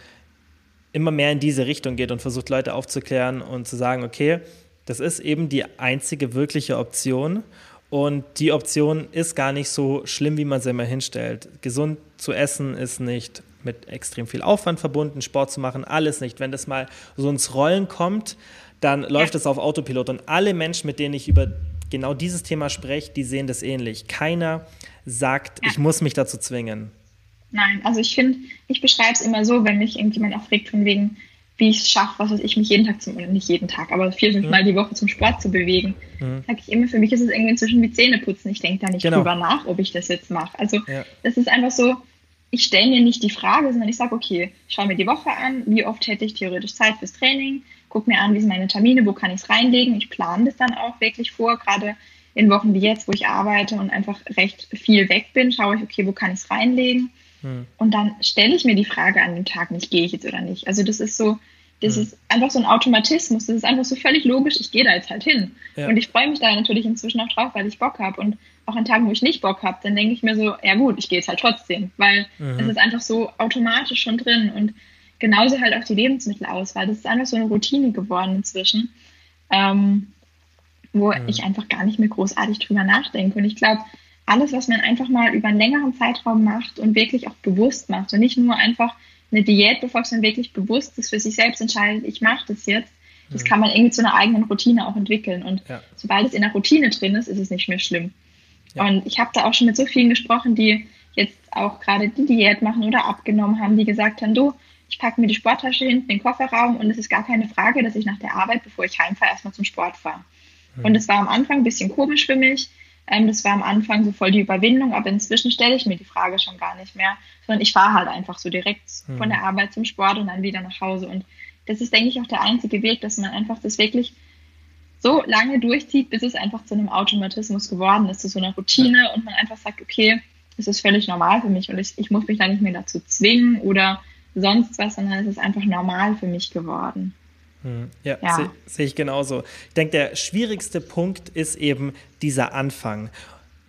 immer mehr in diese Richtung geht und versucht, Leute aufzuklären und zu sagen, okay, das ist eben die einzige wirkliche Option. Und die Option ist gar nicht so schlimm, wie man sie immer hinstellt. Gesund zu essen ist nicht mit extrem viel Aufwand verbunden, Sport zu machen, alles nicht. Wenn das mal so ins Rollen kommt, dann läuft es auf Autopilot. Und alle Menschen, mit denen ich über genau dieses Thema spreche, die sehen das ähnlich. Keiner sagt, ja. ich muss mich dazu zwingen. Nein, also ich finde, ich beschreibe es immer so, wenn mich irgendjemand auch fragt, von wegen, wie ich es schaffe, was weiß ich, mich jeden Tag zum, oder nicht jeden Tag, aber vier, fünf mhm. Mal die Woche zum Sport zu bewegen, mhm. sage ich immer, für mich ist es irgendwie inzwischen wie Zähneputzen. Ich denke da nicht genau. drüber nach, ob ich das jetzt mache. Also ja. das ist einfach so, ich stelle mir nicht die Frage, sondern ich sage, okay, schau mir die Woche an, wie oft hätte ich theoretisch Zeit fürs Training, guck mir an, wie sind meine Termine, wo kann ich es reinlegen. Ich plane das dann auch wirklich vor, gerade in Wochen wie jetzt, wo ich arbeite und einfach recht viel weg bin, schaue ich, okay, wo kann ich es reinlegen. Hm. Und dann stelle ich mir die Frage an dem Tag nicht, gehe ich jetzt oder nicht. Also das ist so, das hm. ist einfach so ein Automatismus. Das ist einfach so völlig logisch. Ich gehe da jetzt halt hin. Ja. Und ich freue mich da natürlich inzwischen auch drauf, weil ich Bock habe. Und auch an Tagen, wo ich nicht Bock habe, dann denke ich mir so, ja gut, ich gehe jetzt halt trotzdem, weil mhm. es ist einfach so automatisch schon drin. Und genauso halt auch die Lebensmittelauswahl. Das ist einfach so eine Routine geworden inzwischen, ähm, wo mhm. ich einfach gar nicht mehr großartig drüber nachdenke. Und ich glaube, alles, was man einfach mal über einen längeren Zeitraum macht und wirklich auch bewusst macht und nicht nur einfach eine Diät befolgt, sondern wirklich bewusst ist für sich selbst entscheidet, ich mache das jetzt, das mhm. kann man irgendwie zu einer eigenen Routine auch entwickeln. Und ja. sobald es in der Routine drin ist, ist es nicht mehr schlimm. Ja. Und ich habe da auch schon mit so vielen gesprochen, die jetzt auch gerade die Diät machen oder abgenommen haben, die gesagt haben, du, ich packe mir die Sporttasche hinten in den Kofferraum und es ist gar keine Frage, dass ich nach der Arbeit, bevor ich heimfahre, erstmal zum Sport fahre. Mhm. Und es war am Anfang ein bisschen komisch für mich. Ähm, das war am Anfang so voll die Überwindung, aber inzwischen stelle ich mir die Frage schon gar nicht mehr, sondern ich fahre halt einfach so direkt mhm. von der Arbeit zum Sport und dann wieder nach Hause. Und das ist, denke ich, auch der einzige Weg, dass man einfach das wirklich so lange durchzieht, bis es einfach zu einem Automatismus geworden ist, zu so einer Routine und man einfach sagt, okay, das ist völlig normal für mich und ich, ich muss mich da nicht mehr dazu zwingen oder sonst was, sondern es ist einfach normal für mich geworden. Hm, ja, ja. sehe seh ich genauso. Ich denke, der schwierigste Punkt ist eben dieser Anfang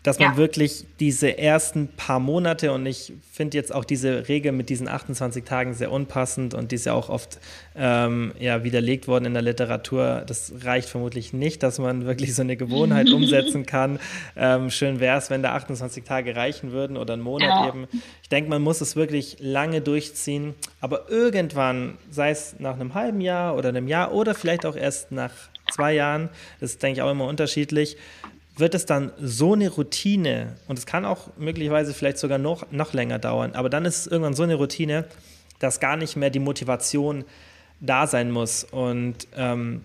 dass man ja. wirklich diese ersten paar Monate und ich finde jetzt auch diese Regel mit diesen 28 Tagen sehr unpassend und die ist ja auch oft ähm, ja, widerlegt worden in der Literatur. Das reicht vermutlich nicht, dass man wirklich so eine Gewohnheit umsetzen kann. Ähm, schön wäre es, wenn da 28 Tage reichen würden oder einen Monat ja. eben. Ich denke, man muss es wirklich lange durchziehen, aber irgendwann, sei es nach einem halben Jahr oder einem Jahr oder vielleicht auch erst nach zwei Jahren, das ist, denke ich, auch immer unterschiedlich, wird es dann so eine Routine und es kann auch möglicherweise vielleicht sogar noch, noch länger dauern, aber dann ist es irgendwann so eine Routine, dass gar nicht mehr die Motivation da sein muss. Und ähm,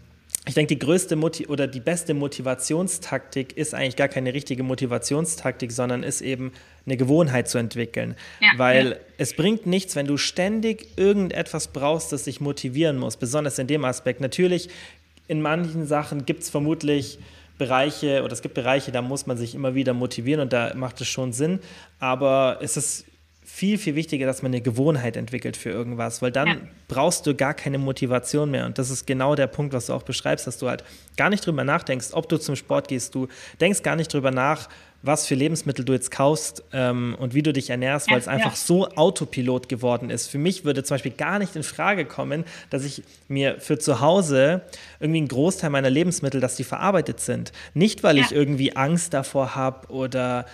ich denke, die größte Moti oder die beste Motivationstaktik ist eigentlich gar keine richtige Motivationstaktik, sondern ist eben eine Gewohnheit zu entwickeln. Ja, Weil es bringt nichts, wenn du ständig irgendetwas brauchst, das dich motivieren muss, besonders in dem Aspekt. Natürlich, in manchen Sachen gibt es vermutlich Bereiche oder es gibt Bereiche, da muss man sich immer wieder motivieren und da macht es schon Sinn. Aber es ist viel, viel wichtiger, dass man eine Gewohnheit entwickelt für irgendwas, weil dann ja. brauchst du gar keine Motivation mehr. Und das ist genau der Punkt, was du auch beschreibst, dass du halt gar nicht drüber nachdenkst, ob du zum Sport gehst. Du denkst gar nicht drüber nach, was für Lebensmittel du jetzt kaufst ähm, und wie du dich ernährst, ja, weil es einfach ja. so Autopilot geworden ist. Für mich würde zum Beispiel gar nicht in Frage kommen, dass ich mir für zu Hause irgendwie einen Großteil meiner Lebensmittel, dass die verarbeitet sind. Nicht, weil ich irgendwie Angst davor habe oder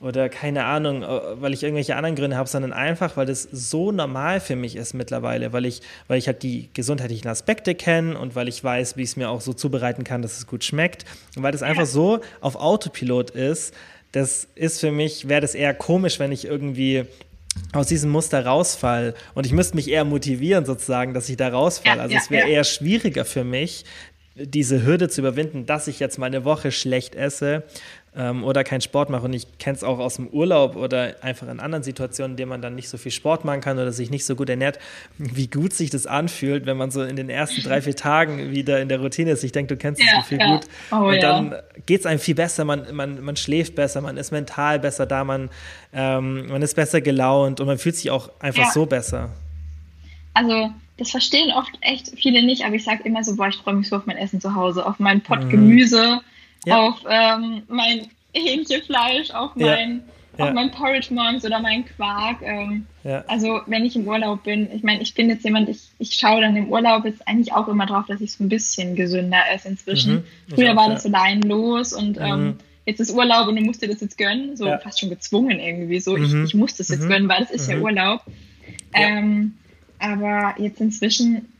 oder keine Ahnung, äh, weil ich irgendwelche anderen Gründe habe, sondern einfach, weil das so normal für mich ist mittlerweile, weil ich, weil ich halt die gesundheitlichen Aspekte kenne und weil ich weiß, wie ich es mir auch so zubereiten kann, dass es gut schmeckt und weil das einfach so auf Autopilot ist, das ist für mich, wäre das eher komisch, wenn ich irgendwie aus diesem Muster rausfall und ich müsste mich eher motivieren sozusagen, dass ich da rausfalle. Ja, also ja, es wäre ja. eher schwieriger für mich, diese Hürde zu überwinden, dass ich jetzt mal eine Woche schlecht esse, ähm, oder keinen Sport mache. Und ich kenne es auch aus dem Urlaub oder einfach in anderen Situationen, in denen man dann nicht so viel Sport machen kann oder sich nicht so gut ernährt, wie gut sich das anfühlt, wenn man so in den ersten drei, vier Tagen wieder in der Routine ist. Ich denke, du kennst das Gefühl ja. gut. Oh, und dann ja. geht es einem viel besser, man, man, man schläft besser, man ist mental besser da, man, ähm, man ist besser gelaunt und man fühlt sich auch einfach ja. so besser. Also das verstehen oft echt viele nicht, aber ich sage immer so, boah, ich freue mich so auf mein Essen zu Hause, auf mein Pott mhm. Gemüse, ja. auf ähm, mein Hähnchenfleisch, auf mein, ja. auf mein Porridge morgens oder mein Quark. Ähm. Also wenn ich im Urlaub bin, ich meine, ich bin jetzt jemand, ich, ich schaue dann im Urlaub jetzt eigentlich auch immer drauf, dass ich so ein bisschen gesünder esse inzwischen. Mhm. Früher auch, war das so leinlos und mhm. ähm, jetzt ist Urlaub und du musst dir das jetzt gönnen, so fast schon gezwungen irgendwie. So, mhm. ich, ich muss das jetzt mhm. gönnen, weil das ist ja mhm. Urlaub. Ähm, aber jetzt inzwischen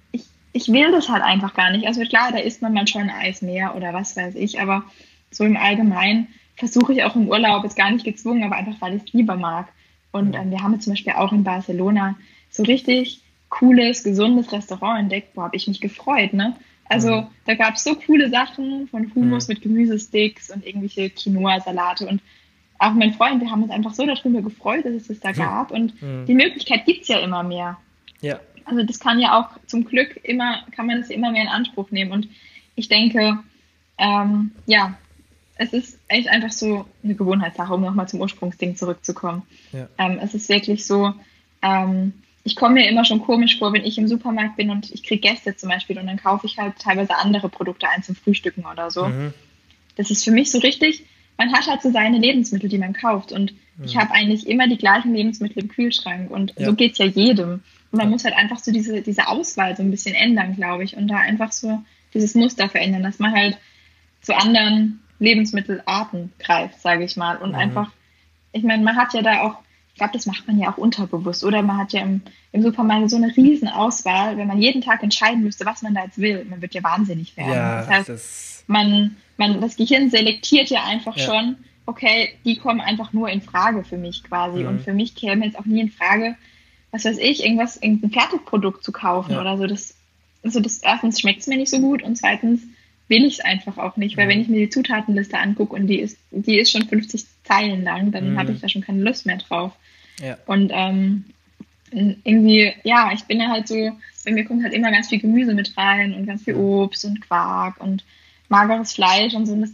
ich will das halt einfach gar nicht. Also klar, da isst man manchmal ein Eis mehr oder was weiß ich, aber so im Allgemeinen versuche ich auch im Urlaub, ist gar nicht gezwungen, aber einfach, weil ich es lieber mag. Und ähm, wir haben jetzt zum Beispiel auch in Barcelona so richtig cooles, gesundes Restaurant entdeckt. Wo habe ich mich gefreut, ne? Also mhm. da gab es so coole Sachen von Hummus mhm. mit Gemüsesticks und irgendwelche Quinoa-Salate und auch mein Freund, wir haben uns einfach so darüber gefreut, dass es das da gab und mhm. die Möglichkeit gibt es ja immer mehr. Ja. Also das kann ja auch zum Glück immer, kann man das immer mehr in Anspruch nehmen. Und ich denke, ähm, ja, es ist echt einfach so eine Gewohnheitssache, um nochmal zum Ursprungsding zurückzukommen. Ja. Ähm, es ist wirklich so, ähm, ich komme mir immer schon komisch vor, wenn ich im Supermarkt bin und ich kriege Gäste zum Beispiel und dann kaufe ich halt teilweise andere Produkte ein zum Frühstücken oder so. Mhm. Das ist für mich so richtig, man hat halt so seine Lebensmittel, die man kauft und mhm. ich habe eigentlich immer die gleichen Lebensmittel im Kühlschrank und ja. so geht es ja jedem. Und man muss halt einfach so diese, diese Auswahl so ein bisschen ändern, glaube ich, und da einfach so dieses Muster verändern, dass man halt zu anderen Lebensmittelarten greift, sage ich mal. Und mhm. einfach, ich meine, man hat ja da auch, ich glaube, das macht man ja auch unterbewusst, oder man hat ja im, im Supermarkt so eine riesen Auswahl, wenn man jeden Tag entscheiden müsste, was man da jetzt will, man wird ja wahnsinnig werden. Ja, das heißt, das man, man, das Gehirn selektiert ja einfach ja. schon, okay, die kommen einfach nur in Frage für mich quasi. Mhm. Und für mich käme jetzt auch nie in Frage, was weiß ich, irgendwas, irgendein Fertigprodukt zu kaufen ja. oder so. Das, also das erstens schmeckt es mir nicht so gut und zweitens will ich es einfach auch nicht, weil mhm. wenn ich mir die Zutatenliste angucke und die ist, die ist schon 50 Zeilen lang, dann mhm. habe ich da schon keine Lust mehr drauf. Ja. Und ähm, irgendwie, ja, ich bin ja halt so, bei mir kommt halt immer ganz viel Gemüse mit rein und ganz viel Obst und Quark und mageres Fleisch und so. Und das,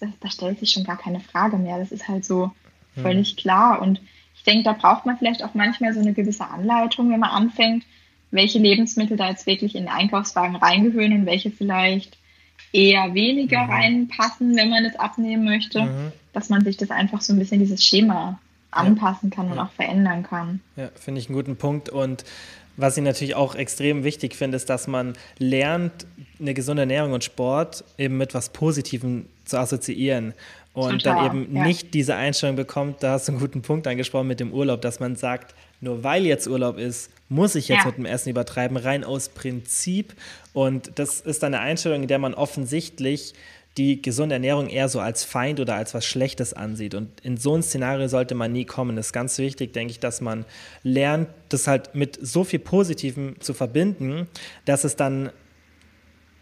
das, da stellt sich schon gar keine Frage mehr. Das ist halt so mhm. völlig klar. Und ich denke, da braucht man vielleicht auch manchmal so eine gewisse Anleitung, wenn man anfängt, welche Lebensmittel da jetzt wirklich in den Einkaufswagen reingehören und welche vielleicht eher weniger mhm. reinpassen, wenn man es abnehmen möchte, mhm. dass man sich das einfach so ein bisschen dieses Schema anpassen kann ja. und auch verändern kann. Ja, finde ich einen guten Punkt. Und was ich natürlich auch extrem wichtig finde, ist, dass man lernt, eine gesunde Ernährung und Sport eben mit was Positivem zu assoziieren und Total, dann eben ja. nicht diese Einstellung bekommt, da hast du einen guten Punkt angesprochen mit dem Urlaub, dass man sagt, nur weil jetzt Urlaub ist, muss ich jetzt ja. mit dem Essen übertreiben, rein aus Prinzip. Und das ist dann eine Einstellung, in der man offensichtlich die gesunde Ernährung eher so als Feind oder als was Schlechtes ansieht. Und in so ein Szenario sollte man nie kommen. Das ist ganz wichtig, denke ich, dass man lernt, das halt mit so viel Positivem zu verbinden, dass es dann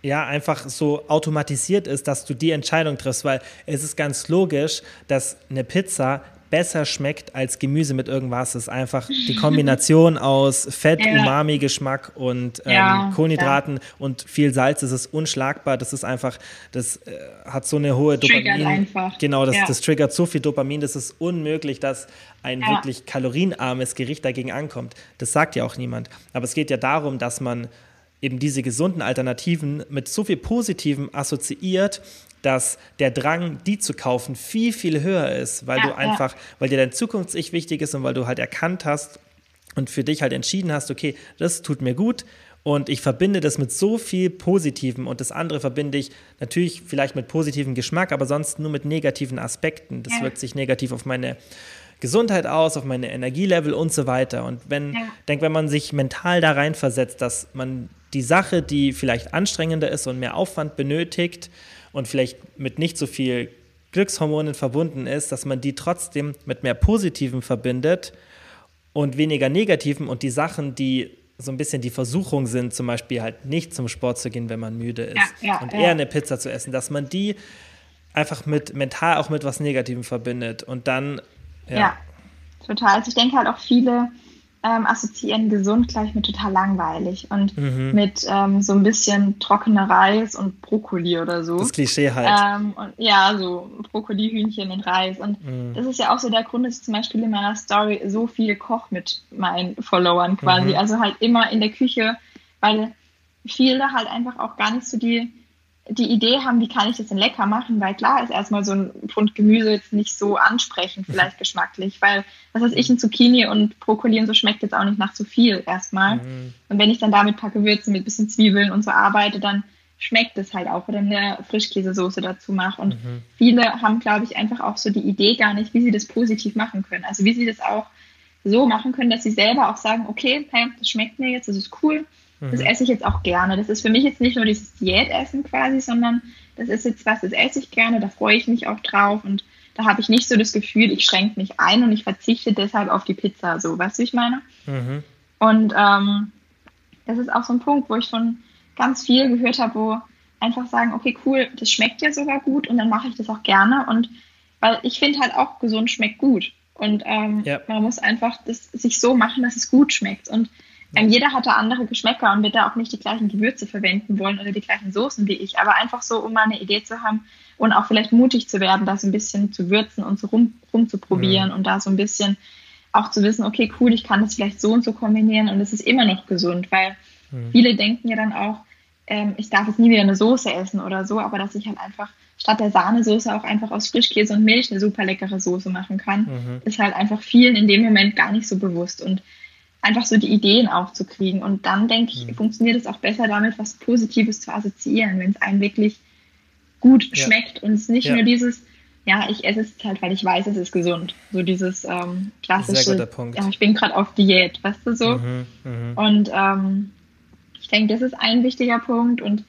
ja, einfach so automatisiert ist, dass du die Entscheidung triffst, weil es ist ganz logisch, dass eine Pizza besser schmeckt als Gemüse mit irgendwas. Das ist einfach die Kombination aus Fett, ja. Umami-Geschmack und ähm, ja, Kohlenhydraten ja. und viel Salz. Das ist unschlagbar. Das ist einfach, das äh, hat so eine hohe Dopamin. Einfach. Genau, das, das triggert so viel Dopamin. Das ist unmöglich, dass ein wirklich kalorienarmes Gericht dagegen ankommt. Das sagt ja auch niemand. Aber es geht ja darum, dass man eben diese gesunden Alternativen mit so viel Positivem assoziiert, dass der Drang, die zu kaufen, viel, viel höher ist, weil ja, du einfach, ja. weil dir dein Zukunfts-Ich wichtig ist und weil du halt erkannt hast und für dich halt entschieden hast, okay, das tut mir gut und ich verbinde das mit so viel Positivem und das andere verbinde ich natürlich vielleicht mit positivem Geschmack, aber sonst nur mit negativen Aspekten. Das ja. wirkt sich negativ auf meine Gesundheit aus, auf meine Energielevel und so weiter. Und wenn, ja. denk, wenn man sich mental da reinversetzt, dass man die Sache, die vielleicht anstrengender ist und mehr Aufwand benötigt und vielleicht mit nicht so viel Glückshormonen verbunden ist, dass man die trotzdem mit mehr Positiven verbindet und weniger Negativen und die Sachen, die so ein bisschen die Versuchung sind, zum Beispiel halt nicht zum Sport zu gehen, wenn man müde ist ja, ja, und eher eine Pizza zu essen, dass man die einfach mit mental auch mit was Negativem verbindet und dann ja, total. Also ich denke halt auch viele ähm, assoziieren gesund gleich mit total langweilig und mhm. mit ähm, so ein bisschen trockener Reis und Brokkoli oder so. Das Klischee halt. Ähm, und, ja, so Brokkoli, Hühnchen und Reis. Und mhm. das ist ja auch so der Grund, dass ich zum Beispiel in meiner Story so viel koche mit meinen Followern quasi. Mhm. Also halt immer in der Küche, weil viele halt einfach auch gar nicht so die die Idee haben, wie kann ich das denn lecker machen, weil klar ist erstmal so ein Pfund Gemüse jetzt nicht so ansprechend, vielleicht geschmacklich, weil was weiß ich, ein Zucchini und Brokkoli und so schmeckt jetzt auch nicht nach zu viel erstmal. Mhm. Und wenn ich dann damit ein paar Gewürze mit ein bisschen Zwiebeln und so arbeite, dann schmeckt es halt auch, oder eine Frischkäsesoße dazu mache. Und mhm. viele haben, glaube ich, einfach auch so die Idee gar nicht, wie sie das positiv machen können. Also wie sie das auch so machen können, dass sie selber auch sagen, okay, hey, das schmeckt mir jetzt, das ist cool das mhm. esse ich jetzt auch gerne. Das ist für mich jetzt nicht nur dieses Diätessen quasi, sondern das ist jetzt was, das esse ich gerne, da freue ich mich auch drauf und da habe ich nicht so das Gefühl, ich schränke mich ein und ich verzichte deshalb auf die Pizza. So, weißt du, ich meine? Mhm. Und ähm, das ist auch so ein Punkt, wo ich schon ganz viel gehört habe, wo einfach sagen, okay, cool, das schmeckt ja sogar gut und dann mache ich das auch gerne. Und weil ich finde halt auch, gesund schmeckt gut. Und ähm, ja. man muss einfach das sich so machen, dass es gut schmeckt. Und ähm, jeder hat da andere Geschmäcker und wird da auch nicht die gleichen Gewürze verwenden wollen oder die gleichen Soßen wie ich. Aber einfach so, um mal eine Idee zu haben und auch vielleicht mutig zu werden, da so ein bisschen zu würzen und so rum, rumzuprobieren mhm. und da so ein bisschen auch zu wissen, okay, cool, ich kann das vielleicht so und so kombinieren und es ist immer noch gesund, weil mhm. viele denken ja dann auch, ähm, ich darf jetzt nie wieder eine Soße essen oder so, aber dass ich halt einfach statt der Sahnesoße auch einfach aus Frischkäse und Milch eine super leckere Soße machen kann, mhm. ist halt einfach vielen in dem Moment gar nicht so bewusst und einfach so die Ideen aufzukriegen. Und dann denke ich, mhm. funktioniert es auch besser damit, was Positives zu assoziieren, wenn es einem wirklich gut ja. schmeckt und es nicht ja. nur dieses, ja, ich esse es halt, weil ich weiß, es ist gesund. So dieses ähm, klassische, ja, ich bin gerade auf Diät, weißt du so. Mhm, mh. Und ähm, ich denke, das ist ein wichtiger Punkt. Und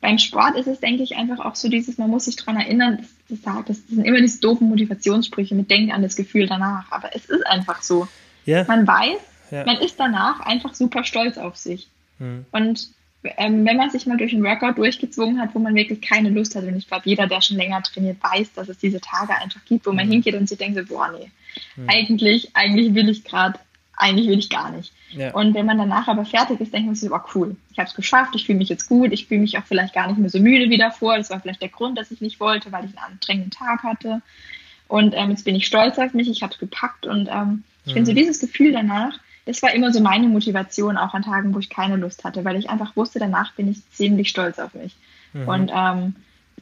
beim Sport ist es, denke ich, einfach auch so dieses, man muss sich daran erinnern, das, das, das sind immer diese doofen Motivationssprüche mit Denk an das Gefühl danach. Aber es ist einfach so. Yeah. Man weiß, ja. Man ist danach einfach super stolz auf sich. Mhm. Und ähm, wenn man sich mal durch einen Workout durchgezwungen hat, wo man wirklich keine Lust hat, und ich glaube, jeder, der schon länger trainiert, weiß, dass es diese Tage einfach gibt, wo man mhm. hingeht und sich denkt so, boah, nee, mhm. eigentlich, eigentlich will ich gerade, eigentlich will ich gar nicht. Ja. Und wenn man danach aber fertig ist, denkt man sich, boah, cool, ich habe es geschafft, ich fühle mich jetzt gut, ich fühle mich auch vielleicht gar nicht mehr so müde wie davor. Das war vielleicht der Grund, dass ich nicht wollte, weil ich einen anstrengenden Tag hatte. Und ähm, jetzt bin ich stolz auf mich, ich habe es gepackt und ähm, ich finde so mhm. dieses Gefühl danach, das war immer so meine Motivation, auch an Tagen, wo ich keine Lust hatte, weil ich einfach wusste, danach bin ich ziemlich stolz auf mich. Mhm. Und ähm,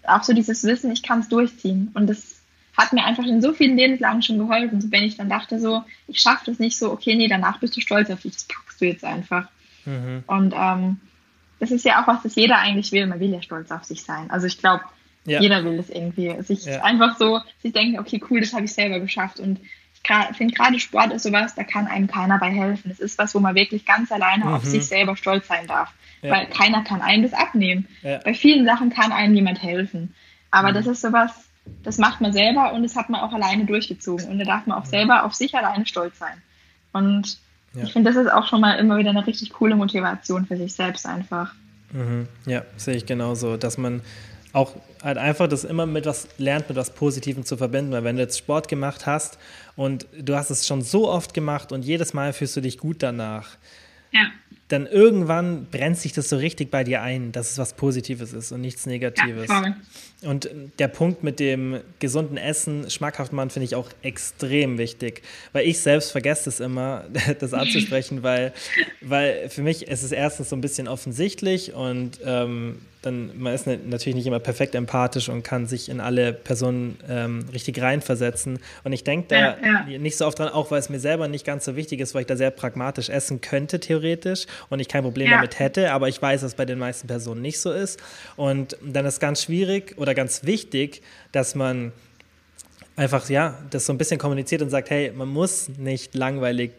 auch so dieses Wissen, ich kann es durchziehen. Und das hat mir einfach in so vielen Lebenslagen schon geholfen. So, wenn ich dann dachte, so, ich schaffe das nicht so, okay, nee, danach bist du stolz auf dich, das packst du jetzt einfach. Mhm. Und ähm, das ist ja auch was, das jeder eigentlich will. Man will ja stolz auf sich sein. Also ich glaube, ja. jeder will das irgendwie. Sich ja. einfach so, sich denken, okay, cool, das habe ich selber geschafft. Und finde gerade Sport ist sowas, da kann einem keiner bei helfen. Es ist was, wo man wirklich ganz alleine mhm. auf sich selber stolz sein darf. Ja. Weil keiner kann einem das abnehmen. Ja. Bei vielen Sachen kann einem niemand helfen. Aber mhm. das ist sowas, das macht man selber und das hat man auch alleine durchgezogen. Und da darf man auch mhm. selber auf sich alleine stolz sein. Und ja. ich finde, das ist auch schon mal immer wieder eine richtig coole Motivation für sich selbst einfach. Mhm. Ja, sehe ich genauso, dass man auch halt einfach das immer mit was lernt, mit was Positivem zu verbinden, weil wenn du jetzt Sport gemacht hast und du hast es schon so oft gemacht und jedes Mal fühlst du dich gut danach. Ja dann irgendwann brennt sich das so richtig bei dir ein, dass es was Positives ist und nichts Negatives. Ja, und der Punkt mit dem gesunden Essen, schmackhaft machen, finde ich auch extrem wichtig. Weil ich selbst vergesse es immer, das anzusprechen, weil, weil für mich ist es erstens so ein bisschen offensichtlich und ähm, dann, man ist natürlich nicht immer perfekt empathisch und kann sich in alle Personen ähm, richtig reinversetzen. Und ich denke da ja, ja. nicht so oft dran, auch weil es mir selber nicht ganz so wichtig ist, weil ich da sehr pragmatisch essen könnte, theoretisch, und ich kein Problem ja. damit hätte, aber ich weiß, dass es bei den meisten Personen nicht so ist. Und dann ist ganz schwierig oder ganz wichtig, dass man einfach, ja, das so ein bisschen kommuniziert und sagt, hey, man muss nicht langweilig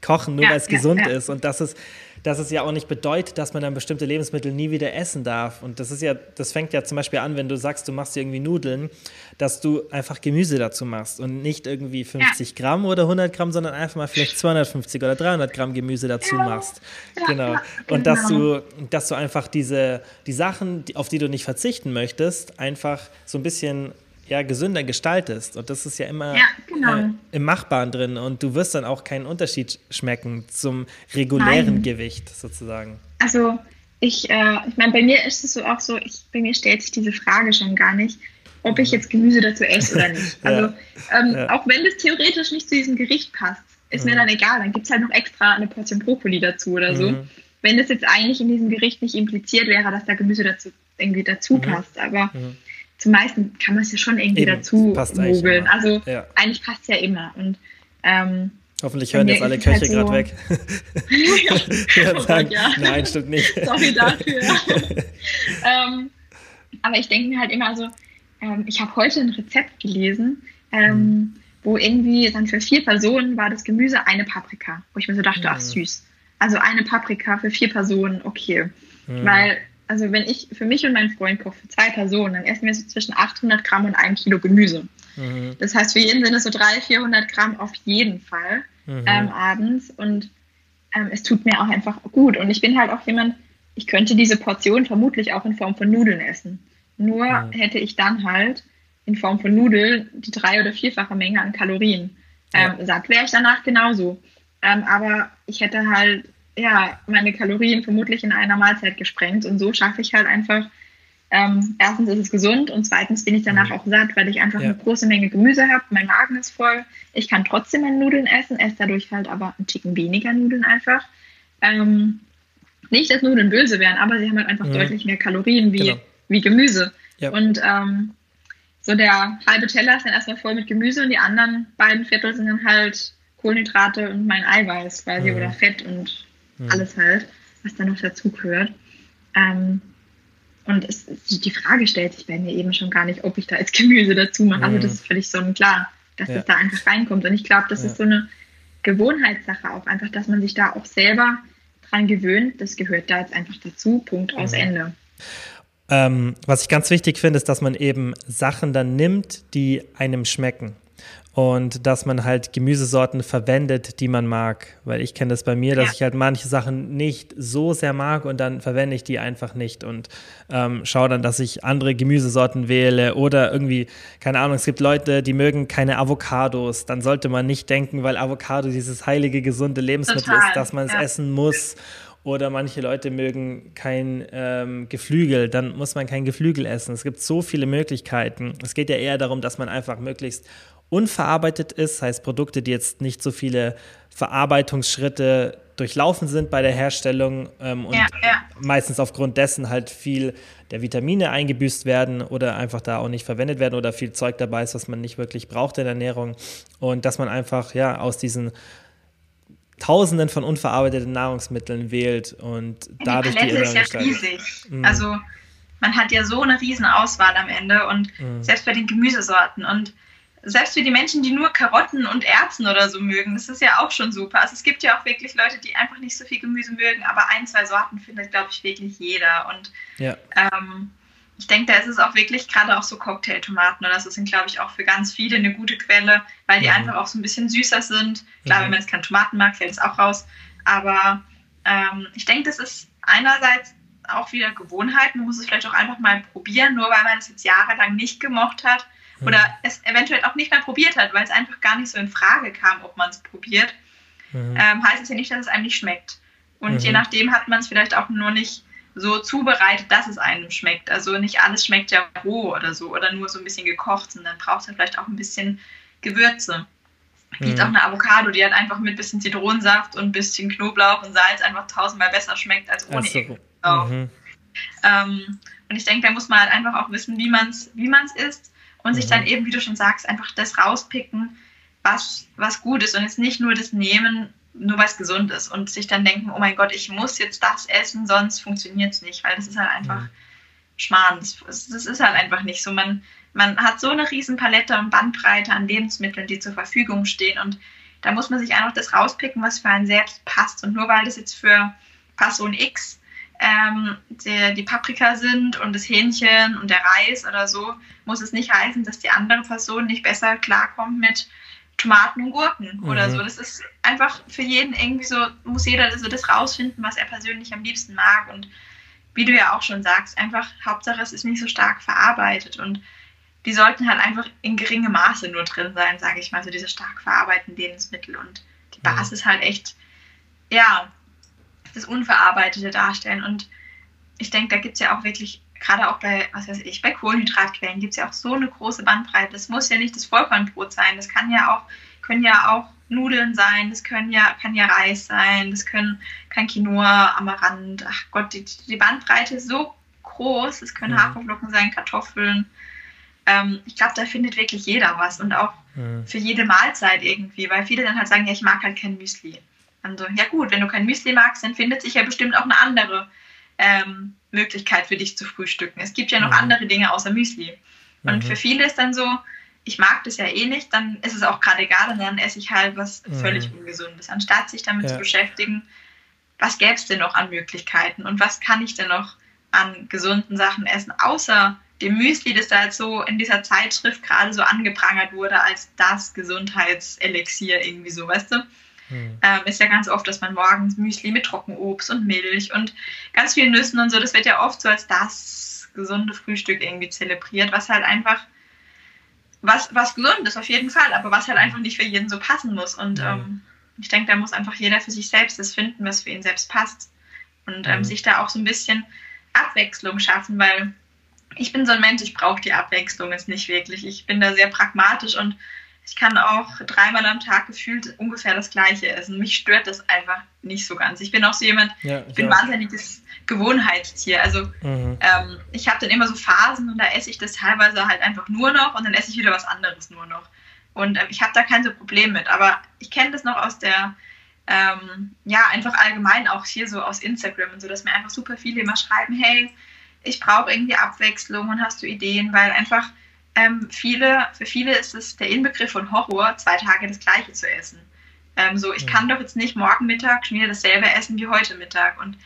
kochen, nur weil es gesund ist. Und das ist dass es ja auch nicht bedeutet, dass man dann bestimmte Lebensmittel nie wieder essen darf. Und das ist ja, das fängt ja zum Beispiel an, wenn du sagst, du machst irgendwie Nudeln, dass du einfach Gemüse dazu machst und nicht irgendwie 50 ja. Gramm oder 100 Gramm, sondern einfach mal vielleicht 250 oder 300 Gramm Gemüse dazu ja. machst. Ja, genau. Und dass genau. du, dass du einfach diese, die Sachen, auf die du nicht verzichten möchtest, einfach so ein bisschen ja, gesünder gestaltest. Und das ist ja immer ja, genau. äh, im Machbaren drin. Und du wirst dann auch keinen Unterschied schmecken zum regulären Nein. Gewicht sozusagen. Also ich, äh, ich meine, bei mir ist es so auch so, ich, bei mir stellt sich diese Frage schon gar nicht, ob ich mhm. jetzt Gemüse dazu esse oder nicht. Also ja. Ähm, ja. auch wenn das theoretisch nicht zu diesem Gericht passt, ist mhm. mir dann egal. Dann gibt es halt noch extra eine Portion Brokkoli dazu oder so. Mhm. Wenn das jetzt eigentlich in diesem Gericht nicht impliziert wäre, dass da Gemüse dazu irgendwie dazu mhm. passt. Aber mhm zum meisten kann man es ja schon irgendwie Eben, dazu mogeln. Also ja. eigentlich passt es ja immer. Und ähm, Hoffentlich hören jetzt alle Köche halt so gerade weg. ja, oh sagen, Gott, ja. Nein, stimmt nicht. Sorry dafür. ähm, aber ich denke mir halt immer so, ähm, ich habe heute ein Rezept gelesen, ähm, mhm. wo irgendwie dann für vier Personen war das Gemüse eine Paprika. Wo ich mir so dachte, mhm. ach süß. Also eine Paprika für vier Personen, okay. Mhm. Weil also wenn ich für mich und meinen Freund koche, für zwei Personen, dann essen wir so zwischen 800 Gramm und einem Kilo Gemüse. Mhm. Das heißt, für jeden sind es so 300, 400 Gramm auf jeden Fall mhm. ähm, abends und ähm, es tut mir auch einfach gut. Und ich bin halt auch jemand, ich könnte diese Portion vermutlich auch in Form von Nudeln essen. Nur mhm. hätte ich dann halt in Form von Nudeln die drei- oder vierfache Menge an Kalorien. Ähm, ja. Satt wäre ich danach genauso. Ähm, aber ich hätte halt ja, meine Kalorien vermutlich in einer Mahlzeit gesprengt. Und so schaffe ich halt einfach, ähm, erstens ist es gesund und zweitens bin ich danach mhm. auch satt, weil ich einfach ja. eine große Menge Gemüse habe. Mein Magen ist voll. Ich kann trotzdem meine Nudeln essen, esse dadurch halt aber ein Ticken weniger Nudeln einfach. Ähm, nicht, dass Nudeln böse wären, aber sie haben halt einfach mhm. deutlich mehr Kalorien wie, genau. wie Gemüse. Ja. Und ähm, so der halbe Teller ist dann erstmal voll mit Gemüse und die anderen beiden Viertel sind dann halt Kohlenhydrate und mein Eiweiß quasi mhm. oder Fett und mhm. alles halt, was da noch dazu gehört. Ähm, und es, die Frage stellt sich bei mir eben schon gar nicht, ob ich da jetzt Gemüse dazu mache. Also mhm. Also das ist völlig sonnenklar, dass ja. das da einfach reinkommt. Und ich glaube, das ja. ist so eine Gewohnheitssache auch einfach, dass man sich da auch selber dran gewöhnt. Das gehört da jetzt einfach dazu. Punkt aus mhm. Ende. Ähm, was ich ganz wichtig finde, ist, dass man eben Sachen dann nimmt, die einem schmecken und dass man halt Gemüsesorten verwendet, die man mag. Weil ich kenne das bei mir, dass ja. ich halt manche Sachen nicht so sehr mag und dann verwende ich die einfach nicht und ähm, schaue dann, dass ich andere Gemüsesorten wähle oder irgendwie, keine Ahnung, es gibt Leute, die mögen keine Avocados. Dann sollte man nicht denken, weil Avocado dieses heilige, gesunde Lebensmittel Total. ist, dass man es ja. essen muss. Oder manche Leute mögen kein ähm, Geflügel, dann muss man kein Geflügel essen. Es gibt so viele Möglichkeiten. Es geht ja eher darum, dass man einfach möglichst unverarbeitet ist, heißt Produkte, die jetzt nicht so viele Verarbeitungsschritte durchlaufen sind bei der Herstellung ähm, und ja, ja. meistens aufgrund dessen halt viel der Vitamine eingebüßt werden oder einfach da auch nicht verwendet werden oder viel Zeug dabei ist, was man nicht wirklich braucht in der Ernährung und dass man einfach ja aus diesen Tausenden von unverarbeiteten Nahrungsmitteln wählt und die dadurch Palette die ist ja riesig. Mhm. Also man hat ja so eine riesen Auswahl am Ende und mhm. selbst bei den Gemüsesorten und selbst für die Menschen, die nur Karotten und Erbsen oder so mögen, das ist ja auch schon super. Also es gibt ja auch wirklich Leute, die einfach nicht so viel Gemüse mögen, aber ein, zwei Sorten findet, glaube ich, wirklich jeder. Und ja. ähm, ich denke, da ist es auch wirklich gerade auch so Cocktailtomaten oder das sind, glaube ich, auch für ganz viele eine gute Quelle, weil die mhm. einfach auch so ein bisschen süßer sind. Klar, mhm. wenn man jetzt keine Tomaten mag, fällt es auch raus. Aber ähm, ich denke, das ist einerseits auch wieder Gewohnheit. Man muss es vielleicht auch einfach mal probieren, nur weil man es jetzt jahrelang nicht gemocht hat mhm. oder es eventuell auch nicht mehr probiert hat, weil es einfach gar nicht so in Frage kam, ob man es probiert, mhm. ähm, heißt es ja nicht, dass es einem nicht schmeckt. Und mhm. je nachdem hat man es vielleicht auch nur nicht so zubereitet, dass es einem schmeckt. Also nicht alles schmeckt ja roh oder so oder nur so ein bisschen gekocht, sondern braucht es vielleicht auch ein bisschen Gewürze. Gibt mhm. auch eine Avocado, die halt einfach mit bisschen Zitronensaft und ein bisschen Knoblauch und Salz einfach tausendmal besser schmeckt als ohne so. mhm. ähm, Und ich denke, da muss man halt einfach auch wissen, wie man es wie man's isst und mhm. sich dann eben, wie du schon sagst, einfach das rauspicken, was, was gut ist und jetzt nicht nur das nehmen, nur weil es gesund ist und sich dann denken, oh mein Gott, ich muss jetzt das essen, sonst funktioniert es nicht, weil das ist halt einfach mhm. Schmarrn. Das, das, ist halt einfach nicht so. Man, man hat so eine riesen Palette und Bandbreite an Lebensmitteln, die zur Verfügung stehen und da muss man sich einfach das rauspicken, was für einen selbst passt. Und nur weil das jetzt für Person X ähm, die, die Paprika sind und das Hähnchen und der Reis oder so, muss es nicht heißen, dass die andere Person nicht besser klarkommt mit Tomaten und Gurken mhm. oder so. Das ist einfach für jeden irgendwie so, muss jeder so das rausfinden, was er persönlich am liebsten mag. Und wie du ja auch schon sagst, einfach Hauptsache es ist nicht so stark verarbeitet und die sollten halt einfach in geringem Maße nur drin sein, sage ich mal, so diese stark verarbeiteten Lebensmittel und die mhm. Basis mhm. halt echt, ja, das Unverarbeitete darstellen. Und ich denke, da gibt es ja auch wirklich gerade auch bei, was weiß ich, bei Kohlenhydratquellen gibt es ja auch so eine große Bandbreite. Das muss ja nicht das Vollkornbrot sein. Das kann ja auch, können ja auch Nudeln sein, das können ja, kann ja Reis sein, das können, kann Quinoa, Amaranth, ach Gott, die, die Bandbreite ist so groß. Es können ja. Haferflocken sein, Kartoffeln. Ähm, ich glaube, da findet wirklich jeder was und auch ja. für jede Mahlzeit irgendwie, weil viele dann halt sagen, ja, ich mag halt kein Müsli. Also, ja gut, wenn du kein Müsli magst, dann findet sich ja bestimmt auch eine andere ähm, Möglichkeit für dich zu frühstücken. Es gibt ja noch mhm. andere Dinge außer Müsli. Und mhm. für viele ist dann so, ich mag das ja eh nicht, dann ist es auch gerade egal und dann esse ich halt was mhm. völlig Ungesundes. Anstatt sich damit ja. zu beschäftigen, was gäbe es denn noch an Möglichkeiten und was kann ich denn noch an gesunden Sachen essen, außer dem Müsli, das da jetzt so in dieser Zeitschrift gerade so angeprangert wurde als das Gesundheitselixier irgendwie so, weißt du? Mhm. Ähm, ist ja ganz oft, dass man morgens Müsli mit Trockenobst und Milch und ganz viel Nüssen und so, das wird ja oft so als das gesunde Frühstück irgendwie zelebriert, was halt einfach, was, was gesund ist auf jeden Fall, aber was halt einfach nicht für jeden so passen muss. Und mhm. ähm, ich denke, da muss einfach jeder für sich selbst das finden, was für ihn selbst passt. Und ähm, mhm. sich da auch so ein bisschen Abwechslung schaffen, weil ich bin so ein Mensch, ich brauche die Abwechslung jetzt nicht wirklich. Ich bin da sehr pragmatisch und ich kann auch dreimal am Tag gefühlt ungefähr das Gleiche essen. Mich stört das einfach nicht so ganz. Ich bin auch so jemand, ja, ich, bin auch. wahnsinniges Gewohnheitstier. Also mhm. ähm, ich habe dann immer so Phasen und da esse ich das teilweise halt einfach nur noch und dann esse ich wieder was anderes nur noch. Und äh, ich habe da kein so Problem mit. Aber ich kenne das noch aus der, ähm, ja, einfach allgemein auch hier so aus Instagram und so, dass mir einfach super viele immer schreiben, hey, ich brauche irgendwie Abwechslung und hast du Ideen, weil einfach ähm, viele, für viele ist es der Inbegriff von Horror, zwei Tage das Gleiche zu essen. Ähm, so, ich kann doch jetzt nicht morgen Mittag schon wieder dasselbe essen wie heute Mittag. Und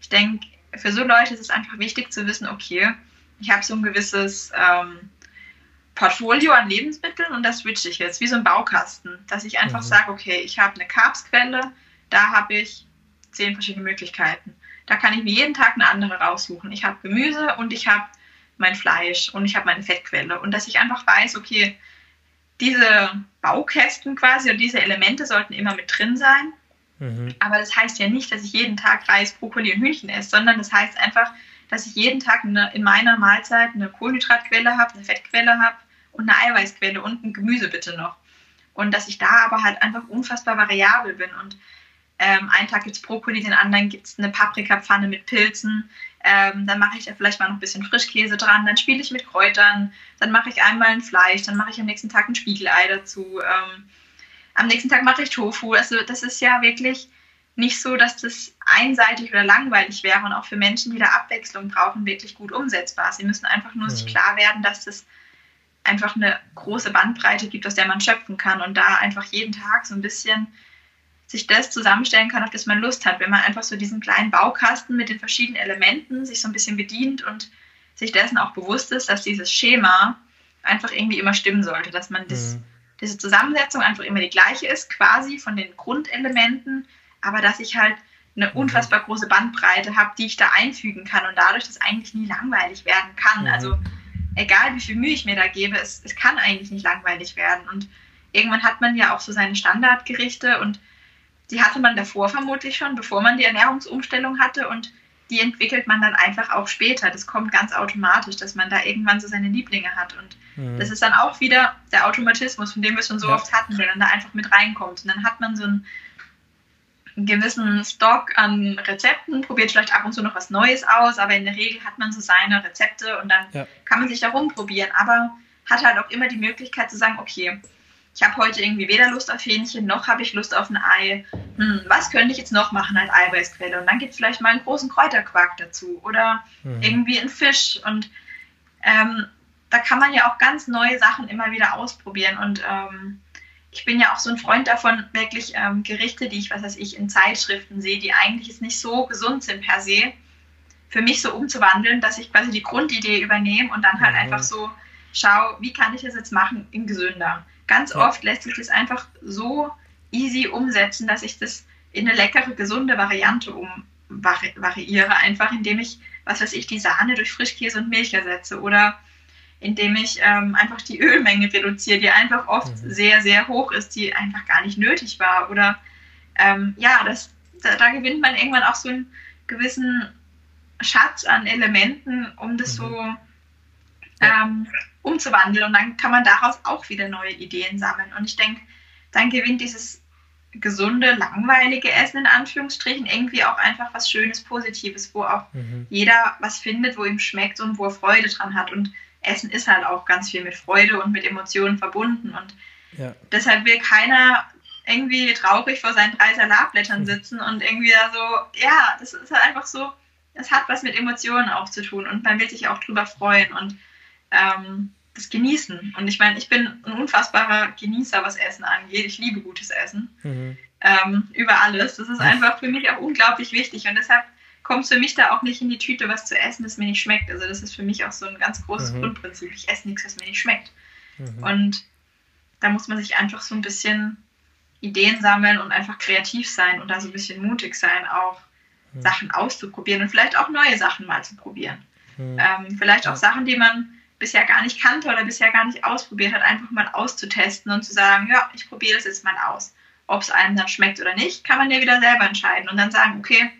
ich denke, für so Leute ist es einfach wichtig zu wissen, okay, ich habe so ein gewisses ähm, Portfolio an Lebensmitteln und das switche ich jetzt, wie so ein Baukasten, dass ich einfach mhm. sage, okay, ich habe eine Carbsquelle, da habe ich zehn verschiedene Möglichkeiten. Da kann ich mir jeden Tag eine andere raussuchen. Ich habe Gemüse und ich habe mein Fleisch und ich habe meine Fettquelle. Und dass ich einfach weiß, okay, diese Baukästen quasi und diese Elemente sollten immer mit drin sein. Mhm. Aber das heißt ja nicht, dass ich jeden Tag Reis, Brokkoli und Hühnchen esse, sondern das heißt einfach, dass ich jeden Tag eine, in meiner Mahlzeit eine Kohlenhydratquelle habe, eine Fettquelle habe und eine Eiweißquelle und ein Gemüse bitte noch. Und dass ich da aber halt einfach unfassbar variabel bin. Und ähm, einen Tag gibt es Brokkoli, den anderen gibt es eine Paprikapfanne mit Pilzen. Ähm, dann mache ich da vielleicht mal noch ein bisschen Frischkäse dran, dann spiele ich mit Kräutern, dann mache ich einmal ein Fleisch, dann mache ich am nächsten Tag ein Spiegelei dazu. Ähm, am nächsten Tag mache ich Tofu. Also das ist ja wirklich nicht so, dass das einseitig oder langweilig wäre und auch für Menschen, die da Abwechslung brauchen, wirklich gut umsetzbar. Sie müssen einfach nur mhm. sich klar werden, dass das einfach eine große Bandbreite gibt, aus der man schöpfen kann und da einfach jeden Tag so ein bisschen sich das zusammenstellen kann, auf das man Lust hat. Wenn man einfach so diesen kleinen Baukasten mit den verschiedenen Elementen sich so ein bisschen bedient und sich dessen auch bewusst ist, dass dieses Schema einfach irgendwie immer stimmen sollte, dass man das, mhm. diese Zusammensetzung einfach immer die gleiche ist, quasi von den Grundelementen, aber dass ich halt eine mhm. unfassbar große Bandbreite habe, die ich da einfügen kann und dadurch das eigentlich nie langweilig werden kann. Mhm. Also egal wie viel Mühe ich mir da gebe, es, es kann eigentlich nicht langweilig werden. Und irgendwann hat man ja auch so seine Standardgerichte und die hatte man davor vermutlich schon, bevor man die Ernährungsumstellung hatte und die entwickelt man dann einfach auch später. Das kommt ganz automatisch, dass man da irgendwann so seine Lieblinge hat. Und mhm. das ist dann auch wieder der Automatismus, von dem wir schon so ja. oft hatten, der dann da einfach mit reinkommt. Und dann hat man so einen, einen gewissen Stock an Rezepten, probiert vielleicht ab und zu noch was Neues aus, aber in der Regel hat man so seine Rezepte und dann ja. kann man sich da rumprobieren. Aber hat halt auch immer die Möglichkeit zu sagen, okay, ich habe heute irgendwie weder Lust auf Hähnchen, noch habe ich Lust auf ein Ei. Hm, was könnte ich jetzt noch machen als Eiweißquelle? Und dann gibt es vielleicht mal einen großen Kräuterquark dazu oder mhm. irgendwie einen Fisch. Und ähm, da kann man ja auch ganz neue Sachen immer wieder ausprobieren. Und ähm, ich bin ja auch so ein Freund davon, wirklich ähm, Gerichte, die ich, was weiß ich, in Zeitschriften sehe, die eigentlich jetzt nicht so gesund sind per se, für mich so umzuwandeln, dass ich quasi die Grundidee übernehme und dann halt mhm. einfach so schaue, wie kann ich das jetzt machen in gesünder. Ganz oft lässt sich das einfach so easy umsetzen, dass ich das in eine leckere, gesunde Variante um vari variiere, einfach indem ich, was weiß ich, die Sahne durch Frischkäse und Milch ersetze oder indem ich ähm, einfach die Ölmenge reduziere, die einfach oft mhm. sehr, sehr hoch ist, die einfach gar nicht nötig war. Oder ähm, ja, das, da, da, gewinnt man irgendwann auch so einen gewissen Schatz an Elementen, um das mhm. so ähm, umzuwandeln. Und dann kann man daraus auch wieder neue Ideen sammeln. Und ich denke, dann gewinnt dieses gesunde, langweilige Essen in Anführungsstrichen irgendwie auch einfach was Schönes, Positives, wo auch mhm. jeder was findet, wo ihm schmeckt und wo er Freude dran hat. Und Essen ist halt auch ganz viel mit Freude und mit Emotionen verbunden. Und ja. deshalb will keiner irgendwie traurig vor seinen drei Salatblättern mhm. sitzen und irgendwie da so, ja, das ist halt einfach so, es hat was mit Emotionen auch zu tun und man will sich auch drüber freuen. Und ähm, das Genießen. Und ich meine, ich bin ein unfassbarer Genießer, was Essen angeht. Ich liebe gutes Essen. Mhm. Ähm, über alles. Das ist einfach für mich auch unglaublich wichtig. Und deshalb kommt es für mich da auch nicht in die Tüte, was zu essen, das mir nicht schmeckt. Also das ist für mich auch so ein ganz großes mhm. Grundprinzip. Ich esse nichts, was mir nicht schmeckt. Mhm. Und da muss man sich einfach so ein bisschen Ideen sammeln und einfach kreativ sein und da so ein bisschen mutig sein, auch mhm. Sachen auszuprobieren und vielleicht auch neue Sachen mal zu probieren. Mhm. Ähm, vielleicht auch Sachen, die man bisher gar nicht kannte oder bisher gar nicht ausprobiert hat, einfach mal auszutesten und zu sagen, ja, ich probiere das jetzt mal aus. Ob es einem dann schmeckt oder nicht, kann man ja wieder selber entscheiden und dann sagen, okay,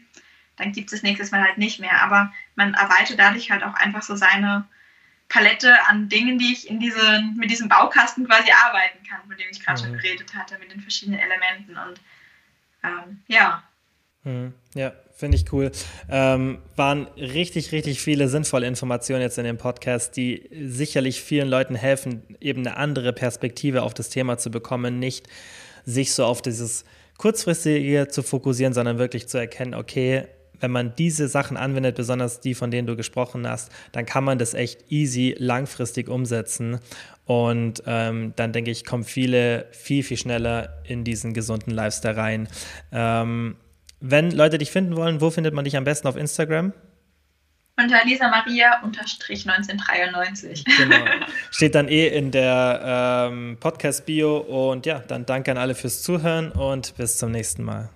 dann gibt es nächstes Mal halt nicht mehr. Aber man erweitert dadurch halt auch einfach so seine Palette an Dingen, die ich in diese, mit diesem Baukasten quasi arbeiten kann, von dem ich gerade mhm. schon geredet hatte, mit den verschiedenen Elementen. Und ähm, ja. Mhm. Ja, Finde ich cool. Ähm, waren richtig, richtig viele sinnvolle Informationen jetzt in dem Podcast, die sicherlich vielen Leuten helfen, eben eine andere Perspektive auf das Thema zu bekommen, nicht sich so auf dieses kurzfristige zu fokussieren, sondern wirklich zu erkennen, okay, wenn man diese Sachen anwendet, besonders die, von denen du gesprochen hast, dann kann man das echt easy langfristig umsetzen. Und ähm, dann denke ich, kommen viele viel, viel schneller in diesen gesunden Lifestyle rein. Ähm, wenn Leute dich finden wollen, wo findet man dich am besten auf Instagram? Unter Lisa Maria 1993. Genau. Steht dann eh in der ähm, Podcast-Bio. Und ja, dann danke an alle fürs Zuhören und bis zum nächsten Mal.